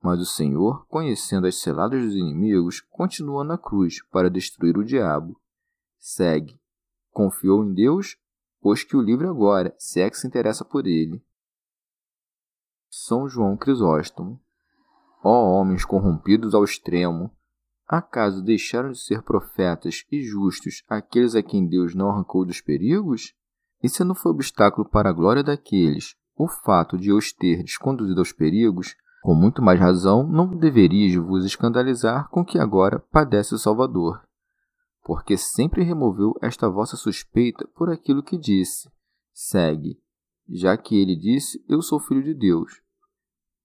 mas o Senhor, conhecendo as seladas dos inimigos, continua na cruz para destruir o diabo. Segue. Confiou em Deus, pois que o livre agora, se é que se interessa por ele. São João Crisóstomo. Ó homens corrompidos ao extremo, acaso deixaram de ser profetas e justos aqueles a quem Deus não arrancou dos perigos? E se não foi obstáculo para a glória daqueles o fato de os terdes conduzido aos perigos, com muito mais razão, não deveríeis vos escandalizar com que agora padece o Salvador, porque sempre removeu esta vossa suspeita por aquilo que disse. Segue, já que ele disse: Eu sou filho de Deus.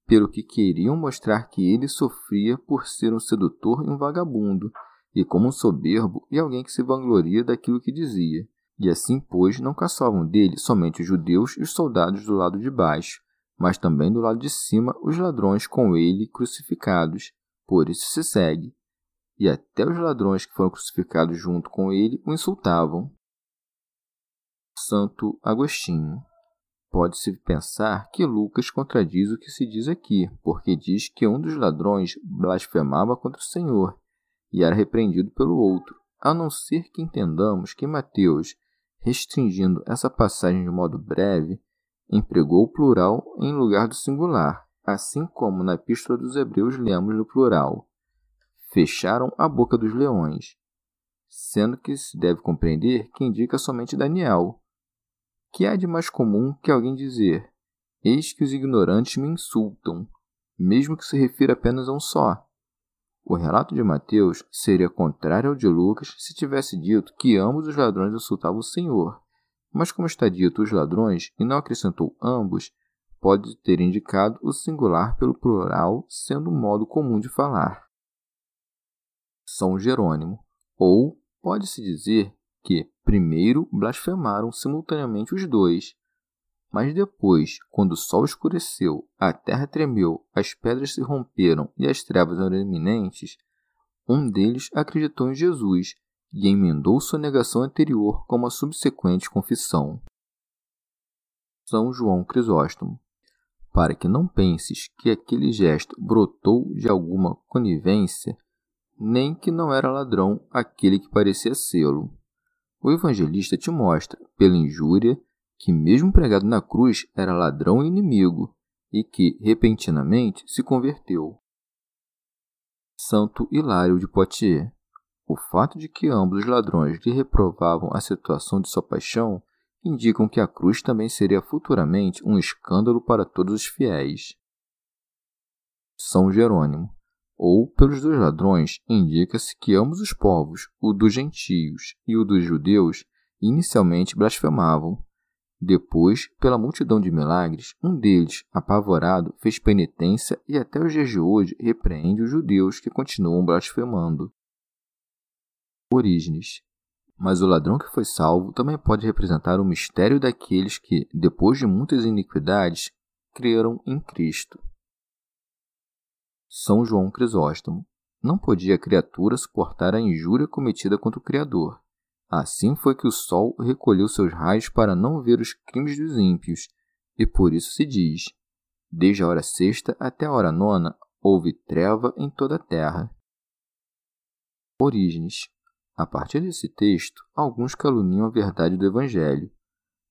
Pelo que queriam mostrar que ele sofria por ser um sedutor e um vagabundo, e como um soberbo e alguém que se vangloria daquilo que dizia. E assim, pois, não caçavam dele somente os judeus e os soldados do lado de baixo, mas também do lado de cima os ladrões com ele crucificados. Por isso se segue. E até os ladrões que foram crucificados junto com ele o insultavam. Santo Agostinho. Pode-se pensar que Lucas contradiz o que se diz aqui, porque diz que um dos ladrões blasfemava contra o Senhor e era repreendido pelo outro, a não ser que entendamos que Mateus, restringindo essa passagem de modo breve, empregou o plural em lugar do singular, assim como na Epístola dos Hebreus lemos no plural. Fecharam a boca dos leões, sendo que se deve compreender que indica somente Daniel. Que há de mais comum que alguém dizer: Eis que os ignorantes me insultam, mesmo que se refira apenas a um só. O relato de Mateus seria contrário ao de Lucas se tivesse dito que ambos os ladrões insultavam o Senhor, mas como está dito os ladrões e não acrescentou ambos, pode ter indicado o singular pelo plural, sendo um modo comum de falar. São Jerônimo. Ou pode-se dizer que primeiro blasfemaram simultaneamente os dois, mas depois, quando o sol escureceu, a terra tremeu, as pedras se romperam e as trevas eram iminentes, um deles acreditou em Jesus e emendou sua negação anterior com uma subsequente confissão. São João Crisóstomo. Para que não penses que aquele gesto brotou de alguma conivência, nem que não era ladrão aquele que parecia sê-lo. O evangelista te mostra, pela injúria, que, mesmo pregado na cruz, era ladrão e inimigo, e que, repentinamente, se converteu. Santo Hilário de Poitiers o fato de que ambos os ladrões lhe reprovavam a situação de sua paixão indicam que a cruz também seria futuramente um escândalo para todos os fiéis. São Jerônimo, ou pelos dois ladrões, indica-se que ambos os povos, o dos gentios e o dos judeus, inicialmente blasfemavam, Depois, pela multidão de milagres, um deles, apavorado, fez penitência e até os dias de hoje repreende os judeus que continuam blasfemando. Orígenes. Mas o ladrão que foi salvo também pode representar o mistério daqueles que, depois de muitas iniquidades, creram em Cristo. São João Crisóstomo. Não podia a criatura suportar a injúria cometida contra o Criador. Assim foi que o sol recolheu seus raios para não ver os crimes dos ímpios, e por isso se diz: Desde a hora sexta até a hora nona houve treva em toda a terra. Orígenes. A partir desse texto, alguns caluniam a verdade do Evangelho.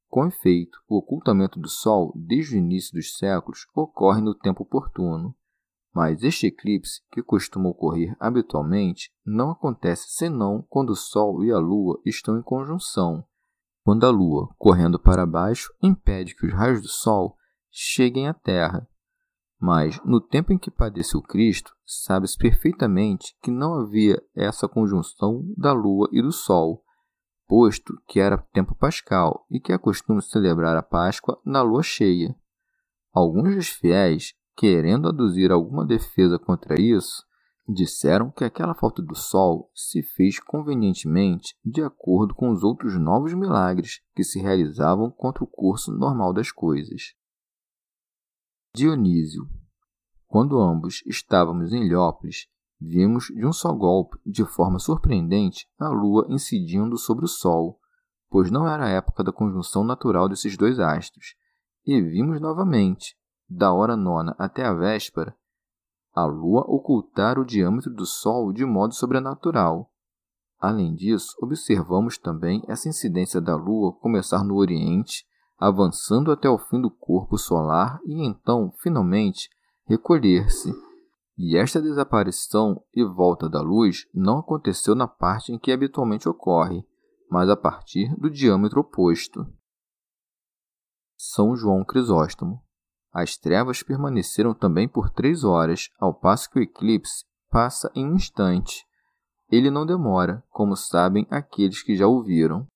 Com efeito, o ocultamento do Sol, desde o início dos séculos, ocorre no tempo oportuno. Mas este eclipse, que costuma ocorrer habitualmente, não acontece senão quando o Sol e a Lua estão em conjunção, quando a Lua, correndo para baixo, impede que os raios do Sol cheguem à Terra. Mas, no tempo em que padeceu Cristo, sabe-se perfeitamente que não havia essa conjunção da Lua e do Sol, posto que era tempo pascal e que é costume celebrar a Páscoa na lua cheia. Alguns dos fiéis querendo aduzir alguma defesa contra isso, disseram que aquela falta do sol se fez convenientemente de acordo com os outros novos milagres que se realizavam contra o curso normal das coisas. Dionísio. Quando ambos estávamos em Ilhópolis, vimos de um só golpe, de forma surpreendente, a lua incidindo sobre o sol, pois não era a época da conjunção natural desses dois astros, e vimos novamente, da hora nona até a véspera, a Lua ocultar o diâmetro do Sol de modo sobrenatural. Além disso, observamos também essa incidência da Lua começar no Oriente, avançando até o fim do corpo solar e então, finalmente, recolher-se. E esta desaparição e volta da luz não aconteceu na parte em que habitualmente ocorre, mas a partir do diâmetro oposto. São João Crisóstomo as trevas permaneceram também por três horas, ao passo que o eclipse passa em um instante. Ele não demora, como sabem aqueles que já o viram.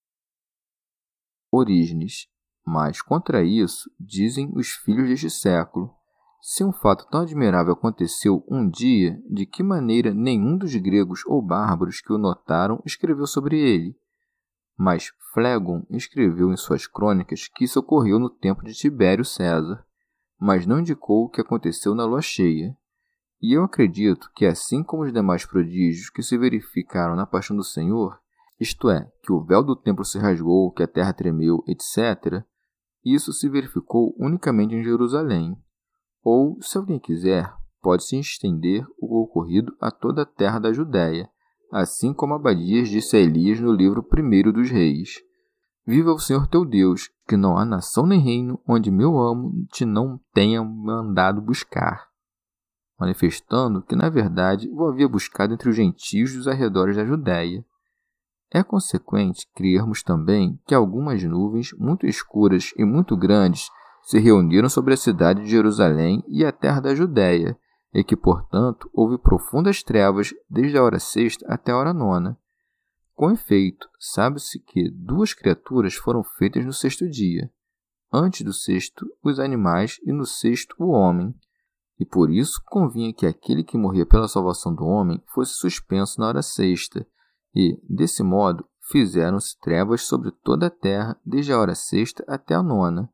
Orígenes. Mas contra isso, dizem os filhos deste século. Se um fato tão admirável aconteceu um dia, de que maneira nenhum dos gregos ou bárbaros que o notaram escreveu sobre ele? Mas Flegon escreveu em suas crônicas que isso ocorreu no tempo de Tibério César mas não indicou o que aconteceu na lua cheia. E eu acredito que, assim como os demais prodígios que se verificaram na paixão do Senhor, isto é, que o véu do templo se rasgou, que a terra tremeu, etc., isso se verificou unicamente em Jerusalém. Ou, se alguém quiser, pode-se estender o ocorrido a toda a terra da Judéia, assim como Abadias disse a Elias no livro 1 dos Reis. Viva o Senhor teu Deus, que não há nação nem reino onde meu amo te não tenha mandado buscar. Manifestando que, na verdade, o havia buscado entre os gentios dos arredores da Judéia. É consequente crermos também que algumas nuvens muito escuras e muito grandes se reuniram sobre a cidade de Jerusalém e a terra da Judéia, e que, portanto, houve profundas trevas desde a hora sexta até a hora nona com efeito, sabe-se que duas criaturas foram feitas no sexto dia, antes do sexto os animais e no sexto o homem, e por isso convinha que aquele que morria pela salvação do homem fosse suspenso na hora sexta, e, desse modo, fizeram-se trevas sobre toda a terra, desde a hora sexta até a nona.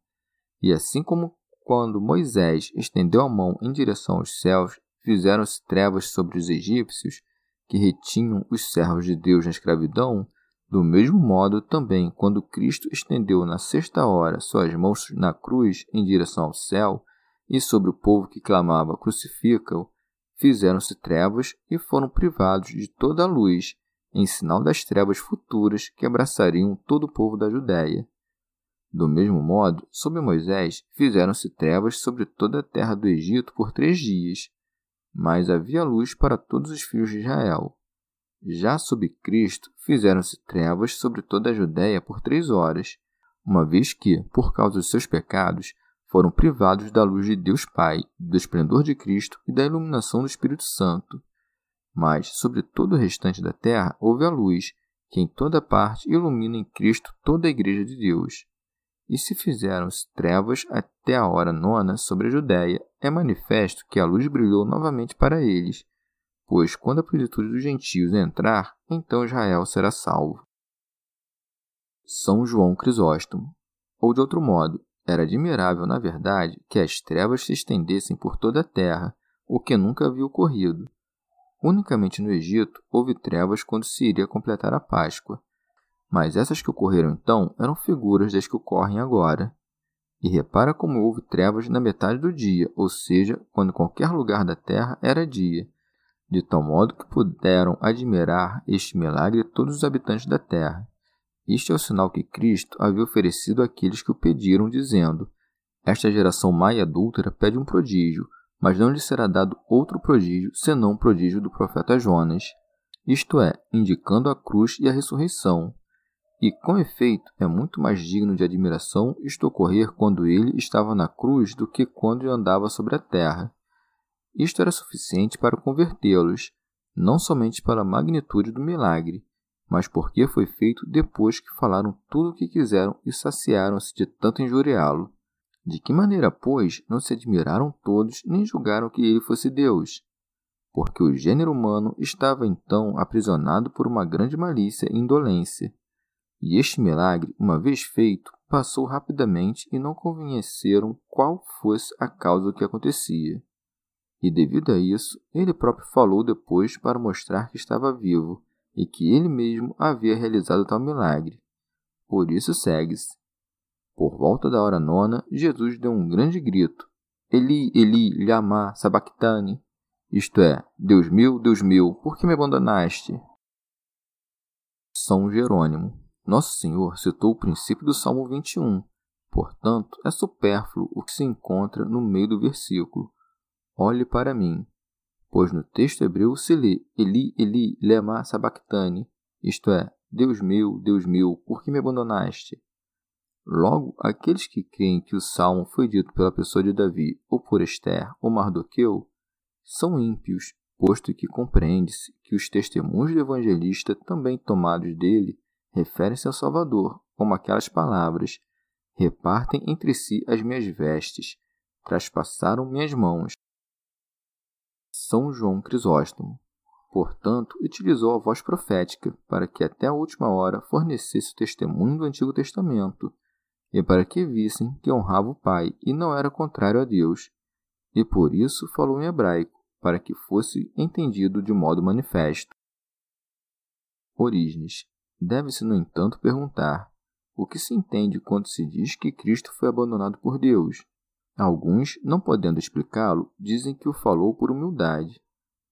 E assim como quando Moisés estendeu a mão em direção aos céus, fizeram-se trevas sobre os egípcios, que retinham os servos de Deus na escravidão, do mesmo modo também, quando Cristo estendeu na sexta hora suas mãos na cruz em direção ao céu, e sobre o povo que clamava crucifica-o, fizeram-se trevas e foram privados de toda a luz, em sinal das trevas futuras que abraçariam todo o povo da Judéia. Do mesmo modo, sob Moisés, fizeram-se trevas sobre toda a terra do Egito por três dias, mas havia luz para todos os filhos de Israel. Já sob Cristo, fizeram-se trevas sobre toda a Judéia por três horas, uma vez que, por causa dos seus pecados, foram privados da luz de Deus Pai, do esplendor de Cristo e da iluminação do Espírito Santo. Mas, sobre todo o restante da terra, houve a luz, que em toda parte ilumina em Cristo toda a Igreja de Deus. E se fizeram-se trevas até a hora nona sobre a Judéia, é manifesto que a luz brilhou novamente para eles, pois quando a plenitude dos gentios entrar, então Israel será salvo. São João Crisóstomo. Ou de outro modo, era admirável, na verdade, que as trevas se estendessem por toda a terra, o que nunca havia ocorrido. Unicamente no Egito houve trevas quando se iria completar a Páscoa, mas essas que ocorreram então eram figuras das que ocorrem agora. E repara como houve trevas na metade do dia, ou seja, quando qualquer lugar da terra era dia, de tal modo que puderam admirar este milagre todos os habitantes da terra. Este é o sinal que Cristo havia oferecido àqueles que o pediram, dizendo: Esta geração má e adúltera pede um prodígio, mas não lhe será dado outro prodígio senão o prodígio do profeta Jonas. Isto é, indicando a cruz e a ressurreição. E, com efeito, é muito mais digno de admiração isto ocorrer quando ele estava na cruz do que quando andava sobre a terra. Isto era suficiente para convertê-los, não somente pela magnitude do milagre, mas porque foi feito depois que falaram tudo o que quiseram e saciaram-se de tanto injuriá-lo. De que maneira, pois, não se admiraram todos nem julgaram que ele fosse Deus? Porque o gênero humano estava então aprisionado por uma grande malícia e indolência e este milagre, uma vez feito, passou rapidamente e não conheceram qual fosse a causa do que acontecia. E devido a isso, ele próprio falou depois para mostrar que estava vivo e que ele mesmo havia realizado tal milagre. Por isso segue-se. Por volta da hora nona, Jesus deu um grande grito: Eli, Eli, lama sabachthani, isto é, Deus meu, Deus meu, por que me abandonaste? São Jerônimo nosso Senhor citou o princípio do Salmo 21, portanto, é supérfluo o que se encontra no meio do versículo. Olhe para mim, pois no texto hebreu se lê Eli, Eli, lema sabachthani, isto é, Deus meu, Deus meu, por que me abandonaste? Logo, aqueles que creem que o salmo foi dito pela pessoa de Davi, ou por Esther, ou Mardoqueu, são ímpios, posto que compreende-se que os testemunhos do evangelista, também tomados dele, refere-se ao Salvador, como aquelas palavras: Repartem entre si as minhas vestes, traspassaram minhas mãos. São João Crisóstomo, portanto, utilizou a voz profética para que até a última hora fornecesse o testemunho do Antigo Testamento e para que vissem que honrava o Pai e não era contrário a Deus. E por isso falou em hebraico, para que fosse entendido de modo manifesto. Orígenes Deve-se, no entanto, perguntar: o que se entende quando se diz que Cristo foi abandonado por Deus? Alguns, não podendo explicá-lo, dizem que o falou por humildade,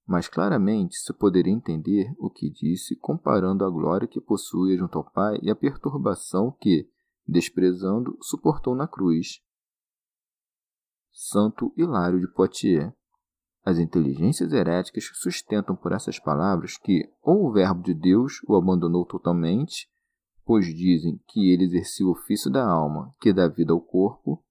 mas claramente se poderia entender o que disse comparando a glória que possuía junto ao Pai e a perturbação que, desprezando, suportou na cruz. Santo Hilário de Poitiers as inteligências heréticas sustentam por essas palavras que ou o Verbo de Deus o abandonou totalmente, pois dizem que ele exercia o ofício da alma, que dá vida ao corpo,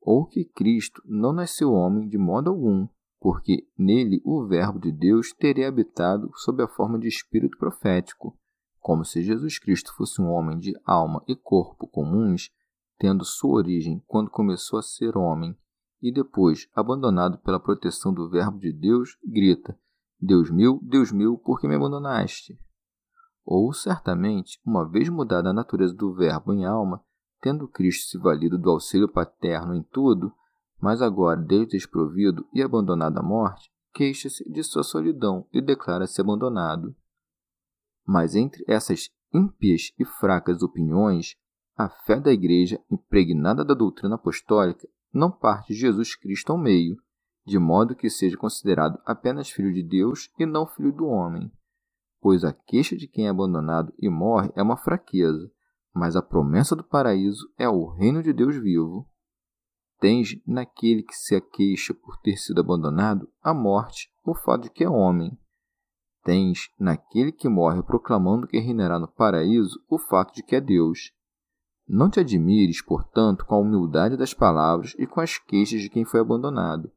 ou que Cristo não nasceu homem de modo algum, porque nele o Verbo de Deus teria habitado sob a forma de espírito profético, como se Jesus Cristo fosse um homem de alma e corpo comuns, tendo sua origem quando começou a ser homem e depois, abandonado pela proteção do Verbo de Deus, grita: Deus meu, Deus meu, por que me abandonaste? Ou, certamente, uma vez mudada a natureza do Verbo em alma, tendo Cristo se valido do auxílio paterno em tudo, mas agora desprovido e abandonado à morte, queixa-se de sua solidão e declara-se abandonado. Mas entre essas ímpias e fracas opiniões, a fé da Igreja, impregnada da doutrina apostólica, não parte Jesus Cristo ao meio, de modo que seja considerado apenas filho de Deus e não filho do homem. Pois a queixa de quem é abandonado e morre é uma fraqueza, mas a promessa do paraíso é o reino de Deus vivo. Tens naquele que se aqueixa por ter sido abandonado a morte, o fato de que é homem. Tens naquele que morre proclamando que reinará no paraíso o fato de que é Deus. Não te admires, portanto, com a humildade das palavras e com as queixas de quem foi abandonado,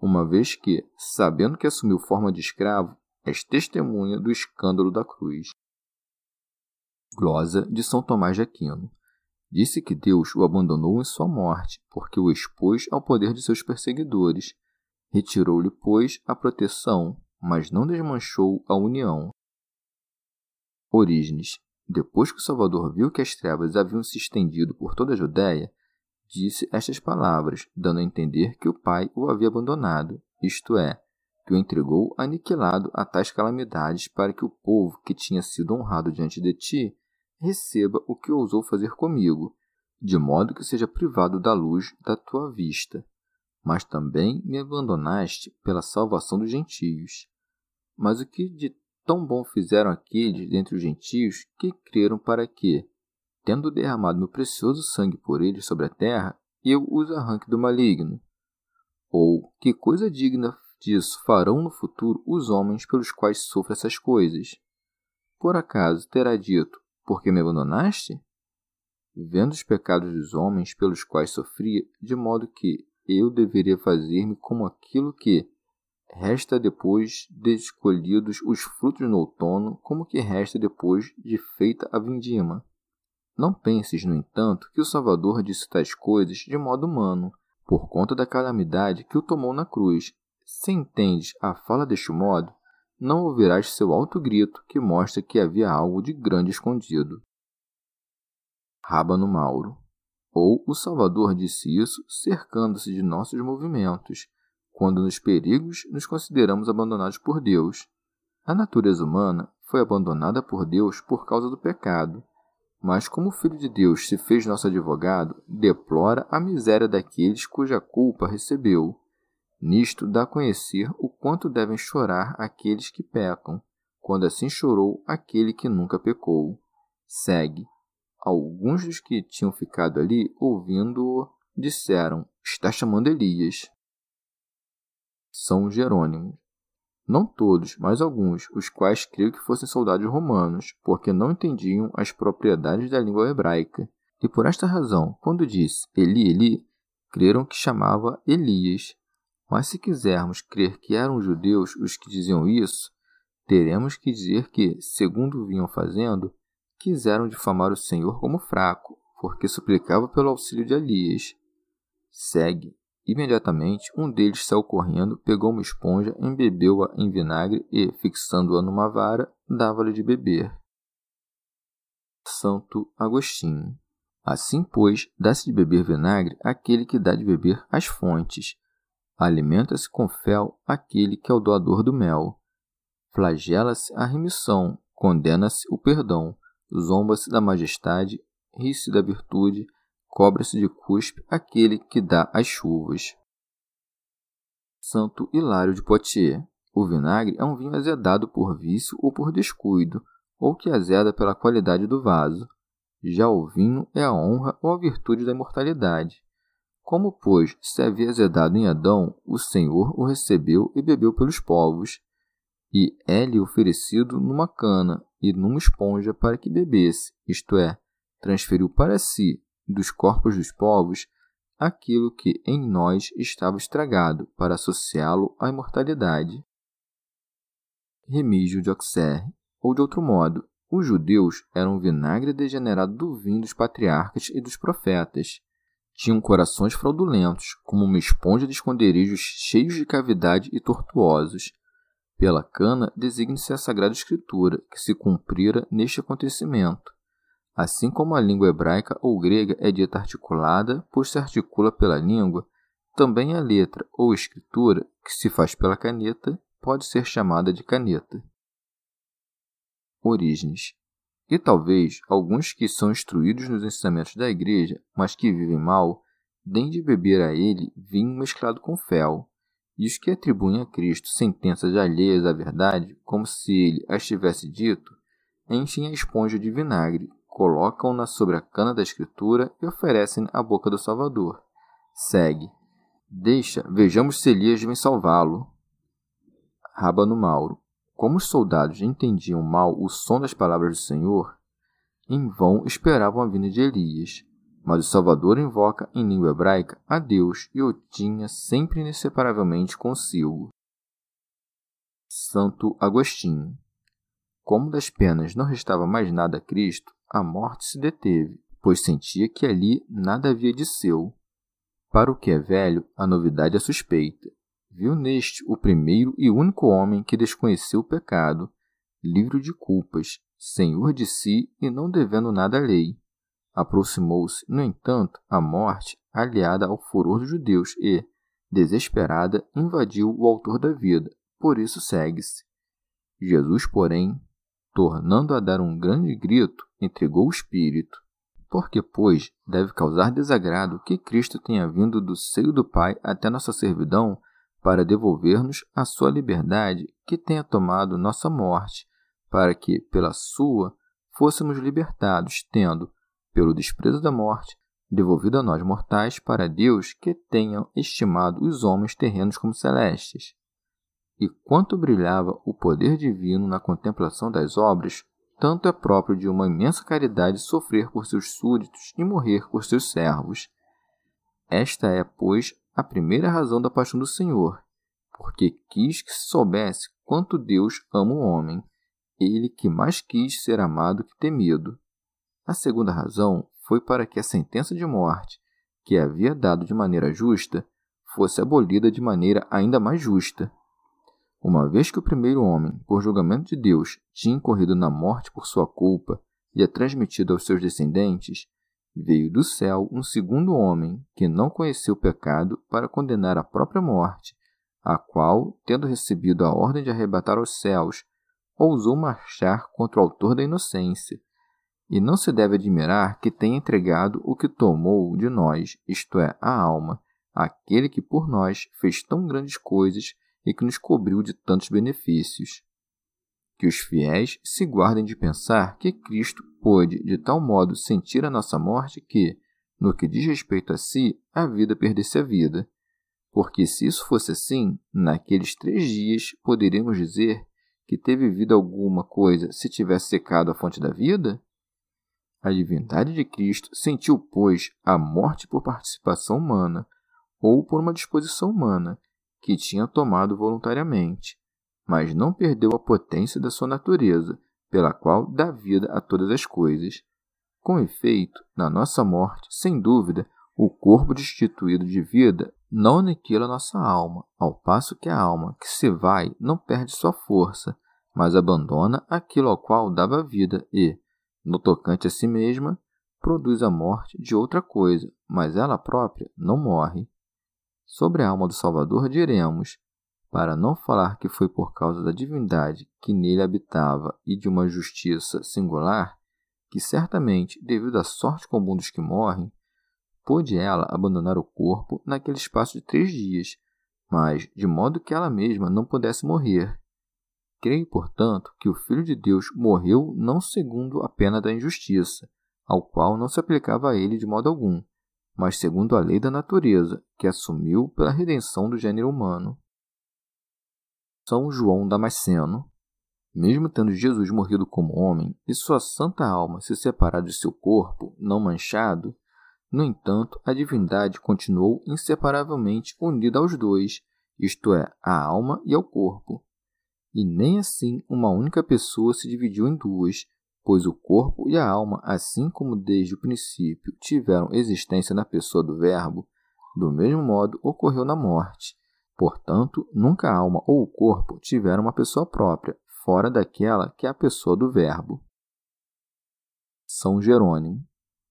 uma vez que, sabendo que assumiu forma de escravo, és testemunha do escândalo da cruz. Glosa de São Tomás de Aquino. Disse que Deus o abandonou em sua morte, porque o expôs ao poder de seus perseguidores. Retirou-lhe, pois, a proteção, mas não desmanchou a união. Orígenes. Depois que o Salvador viu que as trevas haviam se estendido por toda a Judéia, disse estas palavras, dando a entender que o Pai o havia abandonado, isto é, que o entregou aniquilado a tais calamidades para que o povo que tinha sido honrado diante de ti receba o que ousou fazer comigo, de modo que seja privado da luz da tua vista. Mas também me abandonaste pela salvação dos gentios. Mas o que de tão bom fizeram aqueles dentre os gentios que creram para que, tendo derramado meu precioso sangue por eles sobre a terra, eu os arranque do maligno? Ou que coisa digna disso farão no futuro os homens pelos quais sofro essas coisas? Por acaso terá dito, porque me abandonaste? Vendo os pecados dos homens pelos quais sofria, de modo que eu deveria fazer-me como aquilo que resta depois de escolhidos os frutos no outono, como que resta depois de feita a vindima. Não penses, no entanto, que o Salvador disse tais coisas de modo humano, por conta da calamidade que o tomou na cruz. Se entendes a fala deste modo, não ouvirás seu alto grito que mostra que havia algo de grande escondido. Rábano Mauro. Ou o Salvador disse isso cercando-se de nossos movimentos, quando nos perigos nos consideramos abandonados por Deus. A natureza humana foi abandonada por Deus por causa do pecado, mas como o Filho de Deus se fez nosso advogado, deplora a miséria daqueles cuja culpa recebeu Nisto dá a conhecer o quanto devem chorar aqueles que pecam, quando assim chorou aquele que nunca pecou. Segue. Alguns dos que tinham ficado ali, ouvindo-o, disseram: Está chamando Elias. São Jerônimo. Não todos, mas alguns, os quais creio que fossem soldados romanos, porque não entendiam as propriedades da língua hebraica. E por esta razão, quando disse Eli, Eli, creram que chamava Elias. Mas se quisermos crer que eram judeus os que diziam isso, teremos que dizer que, segundo vinham fazendo, quiseram difamar o Senhor como fraco, porque suplicava pelo auxílio de Elias. Segue. Imediatamente, um deles saiu correndo, pegou uma esponja, embebeu-a em vinagre e, fixando-a numa vara, dava-lhe de beber. Santo Agostinho. Assim, pois, dá-se de beber vinagre àquele que dá de beber às fontes, Alimenta-se com fel aquele que é o doador do mel. Flagela-se a remissão, condena-se o perdão, zomba-se da majestade, ri-se da virtude, cobra-se de cuspe aquele que dá as chuvas. Santo Hilário de Poitiers. O vinagre é um vinho azedado por vício ou por descuido, ou que azeda pela qualidade do vaso. Já o vinho é a honra ou a virtude da imortalidade. Como, pois, se havia azedado em Adão, o Senhor o recebeu e bebeu pelos povos, e é-lhe oferecido numa cana e numa esponja para que bebesse, isto é, transferiu para si, dos corpos dos povos, aquilo que em nós estava estragado, para associá-lo à imortalidade. Remígio de Auxerre, ou de outro modo, os judeus eram vinagre degenerado do vinho dos patriarcas e dos profetas, tinham corações fraudulentos, como uma esponja de esconderijos cheios de cavidade e tortuosos. Pela cana designa-se a Sagrada Escritura, que se cumprira neste acontecimento. Assim como a língua hebraica ou grega é dita articulada, pois se articula pela língua, também a letra ou escritura, que se faz pela caneta, pode ser chamada de caneta. Origens e talvez alguns que são instruídos nos ensinamentos da igreja, mas que vivem mal, deem de beber a ele vinho mesclado com fel. E os que atribuem a Cristo sentenças alheias à verdade, como se ele as tivesse dito, enchem a esponja de vinagre, colocam-na sobre a cana da Escritura e oferecem à boca do Salvador. Segue. Deixa, vejamos se Elias vem salvá-lo. Rábano Mauro. Como os soldados entendiam mal o som das palavras do Senhor, em vão esperavam a vinda de Elias. Mas o Salvador invoca em língua hebraica a Deus e o tinha sempre inseparavelmente consigo. Santo Agostinho. Como das penas não restava mais nada a Cristo, a morte se deteve, pois sentia que ali nada havia de seu. Para o que é velho, a novidade é suspeita. Viu neste o primeiro e único homem que desconheceu o pecado, livre de culpas, senhor de si e não devendo nada à lei. Aproximou-se, no entanto, a morte, aliada ao furor dos judeus, e, desesperada, invadiu o autor da vida. Por isso segue-se. Jesus, porém, tornando a dar um grande grito, entregou o espírito. Porque, pois, deve causar desagrado que Cristo tenha vindo do seio do Pai até nossa servidão para devolver-nos a sua liberdade, que tenha tomado nossa morte, para que, pela sua, fôssemos libertados, tendo, pelo desprezo da morte, devolvido a nós mortais para Deus que tenham estimado os homens terrenos como celestes. E quanto brilhava o poder divino na contemplação das obras, tanto é próprio de uma imensa caridade sofrer por seus súditos e morrer por seus servos. Esta é, pois, a primeira razão da paixão do Senhor, porque quis que se soubesse quanto Deus ama o homem, ele que mais quis ser amado que temido. A segunda razão foi para que a sentença de morte, que havia dado de maneira justa, fosse abolida de maneira ainda mais justa. Uma vez que o primeiro homem, por julgamento de Deus, tinha incorrido na morte por sua culpa e a transmitido aos seus descendentes, veio do céu um segundo homem que não conheceu o pecado para condenar a própria morte, a qual, tendo recebido a ordem de arrebatar aos céus, ousou marchar contra o autor da inocência. E não se deve admirar que tenha entregado o que tomou de nós, isto é, a alma, àquele que por nós fez tão grandes coisas e que nos cobriu de tantos benefícios. Que os fiéis se guardem de pensar que Cristo pôde de tal modo sentir a nossa morte que, no que diz respeito a si, a vida perdesse a vida. Porque se isso fosse assim, naqueles três dias poderíamos dizer que teve vida alguma coisa se tivesse secado a fonte da vida? A divindade de Cristo sentiu, pois, a morte por participação humana ou por uma disposição humana, que tinha tomado voluntariamente, mas não perdeu a potência da sua natureza, pela qual dá vida a todas as coisas. Com efeito, na nossa morte, sem dúvida, o corpo destituído de vida não aniquila nossa alma, ao passo que a alma que se vai não perde sua força, mas abandona aquilo ao qual dava vida e, no tocante a si mesma, produz a morte de outra coisa, mas ela própria não morre. Sobre a alma do Salvador diremos, para não falar que foi por causa da divindade que nele habitava e de uma justiça singular, que certamente, devido à sorte comum dos que morrem, pôde ela abandonar o corpo naquele espaço de três dias, mas de modo que ela mesma não pudesse morrer. Creio, portanto, que o Filho de Deus morreu não segundo a pena da injustiça, ao qual não se aplicava a ele de modo algum, mas segundo a lei da natureza, que assumiu pela redenção do gênero humano. São João Damasceno. Mesmo tendo Jesus morrido como homem e sua santa alma se separado de seu corpo, não manchado, no entanto, a divindade continuou inseparavelmente unida aos dois, isto é, à alma e ao corpo. E nem assim uma única pessoa se dividiu em duas, pois o corpo e a alma, assim como desde o princípio tiveram existência na pessoa do Verbo, do mesmo modo ocorreu na morte. Portanto, nunca a alma ou o corpo tiveram uma pessoa própria, fora daquela que é a pessoa do Verbo. São Jerônimo.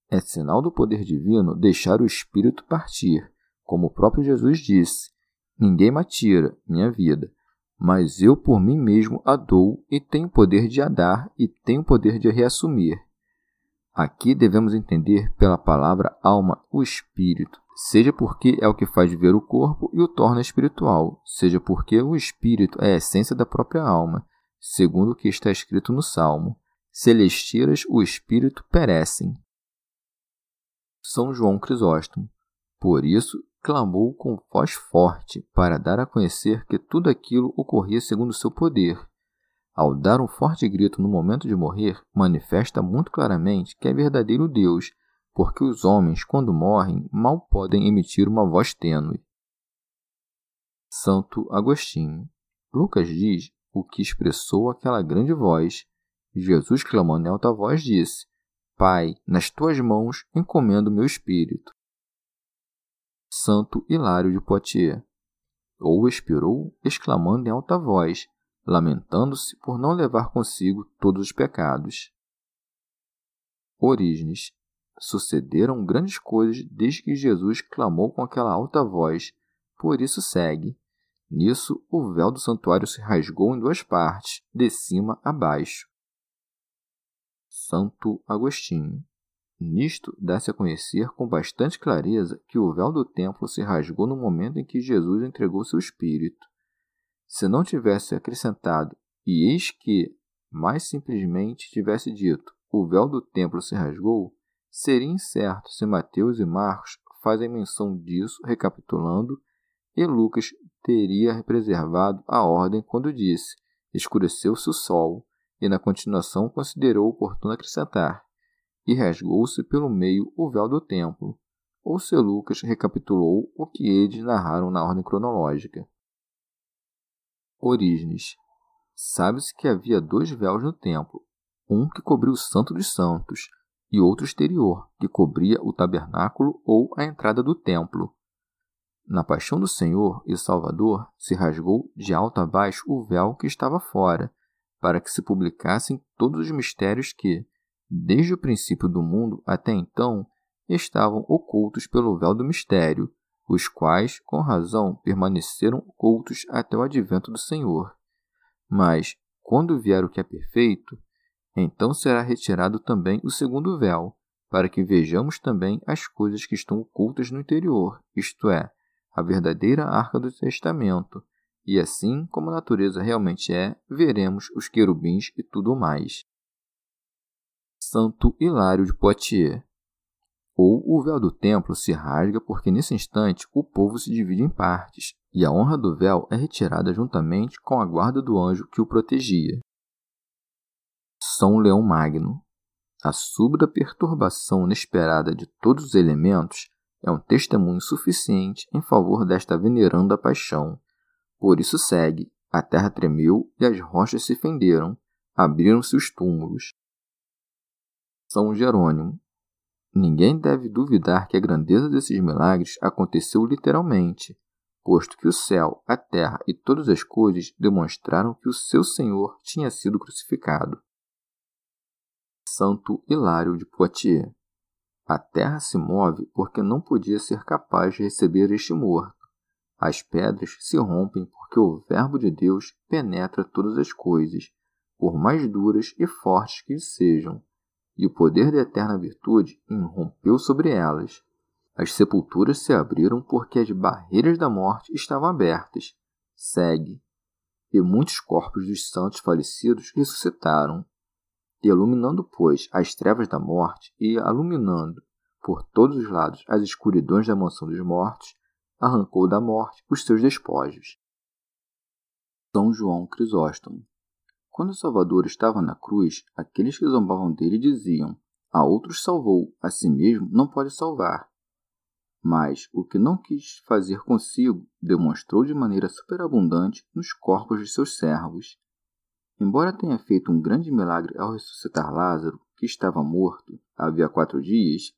É sinal do poder divino deixar o espírito partir, como o próprio Jesus disse: Ninguém me tira minha vida, mas eu por mim mesmo a dou e tenho poder de a dar e tenho poder de a reassumir. Aqui devemos entender pela palavra alma o espírito, seja porque é o que faz viver o corpo e o torna espiritual, seja porque o espírito é a essência da própria alma, segundo o que está escrito no Salmo: Celestiras o espírito perecem. São João Crisóstomo. Por isso, clamou com voz forte para dar a conhecer que tudo aquilo ocorria segundo seu poder. Ao dar um forte grito no momento de morrer, manifesta muito claramente que é verdadeiro Deus, porque os homens, quando morrem, mal podem emitir uma voz tênue. Santo Agostinho. Lucas diz o que expressou aquela grande voz. Jesus, clamando em alta voz, disse: Pai, nas tuas mãos encomendo meu espírito. Santo Hilário de Poitiers. Ou expirou, exclamando em alta voz, lamentando-se por não levar consigo todos os pecados. Orígenes. Sucederam grandes coisas desde que Jesus clamou com aquela alta voz, por isso segue. Nisso, o véu do santuário se rasgou em duas partes, de cima a baixo. Santo Agostinho. Nisto dá-se a conhecer com bastante clareza que o véu do templo se rasgou no momento em que Jesus entregou seu espírito. Se não tivesse acrescentado, e eis que, mais simplesmente tivesse dito, o véu do templo se rasgou, seria incerto se Mateus e Marcos fazem menção disso, recapitulando, e Lucas teria preservado a ordem quando disse: escureceu-se o sol, e na continuação considerou oportuno acrescentar: e rasgou-se pelo meio o véu do templo. Ou se Lucas recapitulou o que eles narraram na ordem cronológica. Orígenes. Sabe-se que havia dois véus no templo, um que cobria o Santo dos Santos e outro exterior, que cobria o tabernáculo ou a entrada do templo. Na paixão do Senhor e Salvador se rasgou de alto a baixo o véu que estava fora, para que se publicassem todos os mistérios que, desde o princípio do mundo até então, estavam ocultos pelo véu do mistério, os quais, com razão, permaneceram ocultos até o advento do Senhor. Mas, quando vier o que é perfeito, então será retirado também o segundo véu, para que vejamos também as coisas que estão ocultas no interior, isto é, a verdadeira arca do testamento, e assim como a natureza realmente é, veremos os querubins e tudo mais. Santo Hilário de Poitiers ou o véu do templo se rasga porque nesse instante o povo se divide em partes, e a honra do véu é retirada juntamente com a guarda do anjo que o protegia. São Leão Magno. A súbita perturbação inesperada de todos os elementos é um testemunho suficiente em favor desta veneranda paixão. Por isso segue: a terra tremeu e as rochas se fenderam, abriram-se os túmulos. São Jerônimo. Ninguém deve duvidar que a grandeza desses milagres aconteceu literalmente, posto que o céu, a terra e todas as coisas demonstraram que o seu Senhor tinha sido crucificado. Santo Hilário de Poitiers. A terra se move porque não podia ser capaz de receber este morto. As pedras se rompem porque o Verbo de Deus penetra todas as coisas, por mais duras e fortes que sejam, e o poder da eterna virtude irrompeu sobre elas. As sepulturas se abriram porque as barreiras da morte estavam abertas. Segue. E muitos corpos dos santos falecidos ressuscitaram iluminando, pois, as trevas da morte, e iluminando por todos os lados as escuridões da mansão dos mortos, arrancou da morte os seus despojos. São João Crisóstomo. Quando Salvador estava na cruz, aqueles que zombavam dele diziam: A outros salvou, a si mesmo não pode salvar. Mas o que não quis fazer consigo, demonstrou de maneira superabundante nos corpos de seus servos. Embora tenha feito um grande milagre ao ressuscitar Lázaro, que estava morto havia quatro dias,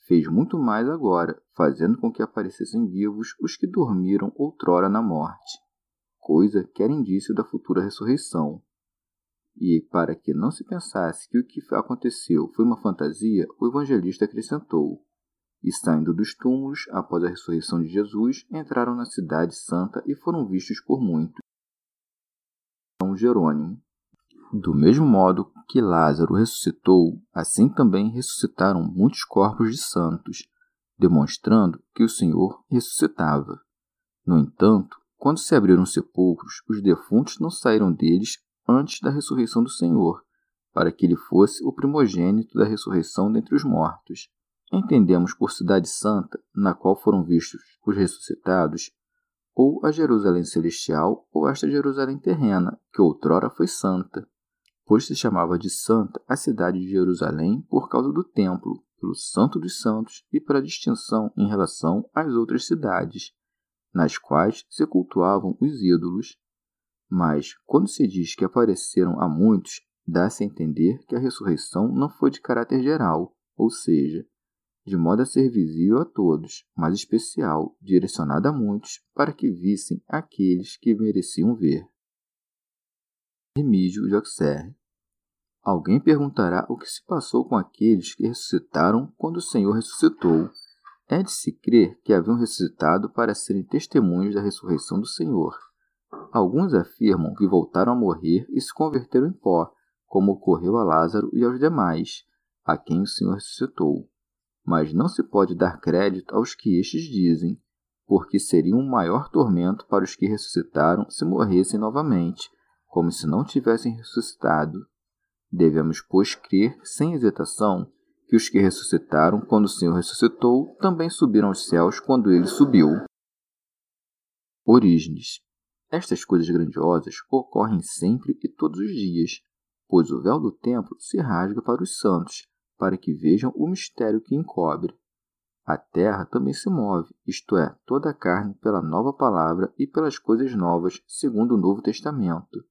fez muito mais agora, fazendo com que aparecessem vivos os que dormiram outrora na morte, coisa que era indício da futura ressurreição. E, para que não se pensasse que o que aconteceu foi uma fantasia, o evangelista acrescentou: E saindo dos túmulos, após a ressurreição de Jesus, entraram na cidade santa e foram vistos por muitos. São Jerônimo. Do mesmo modo que Lázaro ressuscitou, assim também ressuscitaram muitos corpos de santos, demonstrando que o Senhor ressuscitava. No entanto, quando se abriram os sepulcros, os defuntos não saíram deles antes da ressurreição do Senhor, para que ele fosse o primogênito da ressurreição dentre os mortos. Entendemos por cidade santa, na qual foram vistos os ressuscitados, ou a Jerusalém celestial, ou esta Jerusalém terrena, que outrora foi santa pois se chamava de Santa a cidade de Jerusalém por causa do templo, pelo Santo dos Santos e pela distinção em relação às outras cidades, nas quais se cultuavam os ídolos. Mas, quando se diz que apareceram a muitos, dá-se a entender que a ressurreição não foi de caráter geral, ou seja, de modo a ser visível a todos, mas especial, direcionada a muitos, para que vissem aqueles que mereciam ver. Remígio de Auxerre Alguém perguntará o que se passou com aqueles que ressuscitaram quando o Senhor ressuscitou. É de se crer que haviam ressuscitado para serem testemunhos da ressurreição do Senhor. Alguns afirmam que voltaram a morrer e se converteram em pó, como ocorreu a Lázaro e aos demais, a quem o Senhor ressuscitou mas não se pode dar crédito aos que estes dizem, porque seria um maior tormento para os que ressuscitaram se morressem novamente, como se não tivessem ressuscitado. Devemos, pois, crer sem hesitação que os que ressuscitaram quando o Senhor ressuscitou também subiram aos céus quando ele subiu. Orígenes. Estas coisas grandiosas ocorrem sempre e todos os dias, pois o véu do templo se rasga para os santos, para que vejam o mistério que encobre. A terra também se move, isto é, toda a carne, pela nova palavra e pelas coisas novas, segundo o Novo Testamento.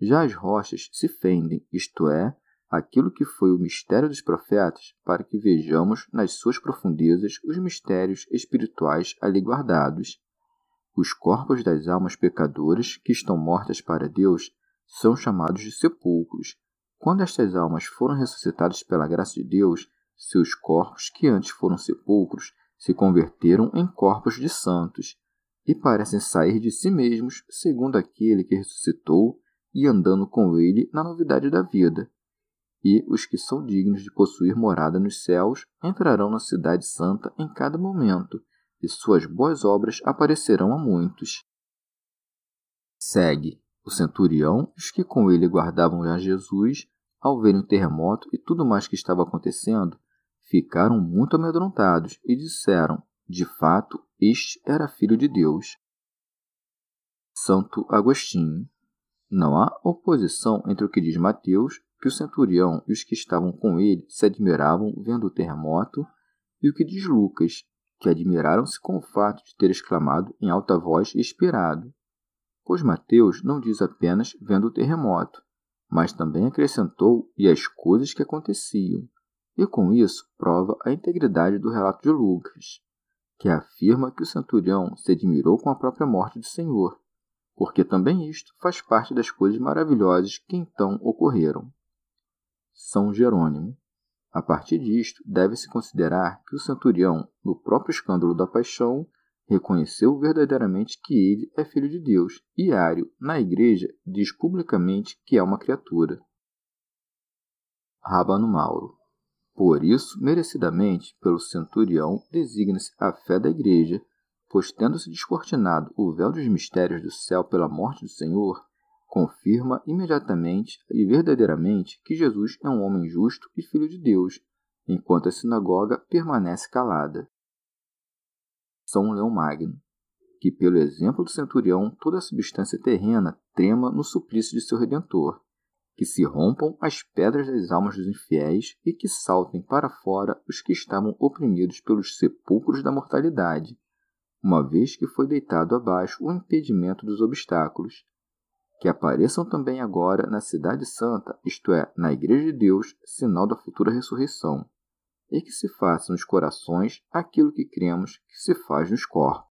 Já as rochas se fendem, isto é, aquilo que foi o mistério dos profetas, para que vejamos nas suas profundezas os mistérios espirituais ali guardados. Os corpos das almas pecadoras que estão mortas para Deus são chamados de sepulcros, quando estas almas foram ressuscitadas pela graça de Deus, seus corpos, que antes foram sepulcros, se converteram em corpos de santos e parecem sair de si mesmos, segundo aquele que ressuscitou e andando com ele na novidade da vida. E os que são dignos de possuir morada nos céus entrarão na Cidade Santa em cada momento, e suas boas obras aparecerão a muitos. Segue. O centurião e os que com ele guardavam já Jesus, ao verem o terremoto e tudo mais que estava acontecendo, ficaram muito amedrontados e disseram: De fato, este era filho de Deus. Santo Agostinho. Não há oposição entre o que diz Mateus, que o centurião e os que estavam com ele se admiravam vendo o terremoto, e o que diz Lucas, que admiraram-se com o fato de ter exclamado em alta voz e expirado pois Mateus não diz apenas vendo o terremoto, mas também acrescentou e as coisas que aconteciam, e com isso prova a integridade do relato de Lucas, que afirma que o centurião se admirou com a própria morte do Senhor, porque também isto faz parte das coisas maravilhosas que então ocorreram. São Jerônimo. A partir disto, deve-se considerar que o centurião, no próprio escândalo da paixão, reconheceu verdadeiramente que ele é filho de Deus, e Ário, na igreja, diz publicamente que é uma criatura. Rabano Mauro. Por isso, merecidamente, pelo centurião, designa-se a fé da igreja, pois tendo-se descortinado o véu dos mistérios do céu pela morte do Senhor, confirma imediatamente e verdadeiramente que Jesus é um homem justo e filho de Deus, enquanto a sinagoga permanece calada. São Leão Magno, que, pelo exemplo do centurião, toda a substância terrena trema no suplício de seu Redentor, que se rompam as pedras das almas dos infiéis e que saltem para fora os que estavam oprimidos pelos sepulcros da mortalidade, uma vez que foi deitado abaixo o impedimento dos obstáculos. Que apareçam também agora na Cidade Santa, isto é, na Igreja de Deus, sinal da futura ressurreição e que se faça nos corações aquilo que cremos que se faz nos corpos.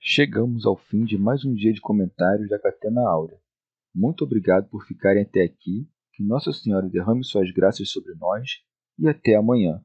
Chegamos ao fim de mais um dia de comentários da Catena Áurea. Muito obrigado por ficarem até aqui, que Nossa Senhora derrame suas graças sobre nós e até amanhã.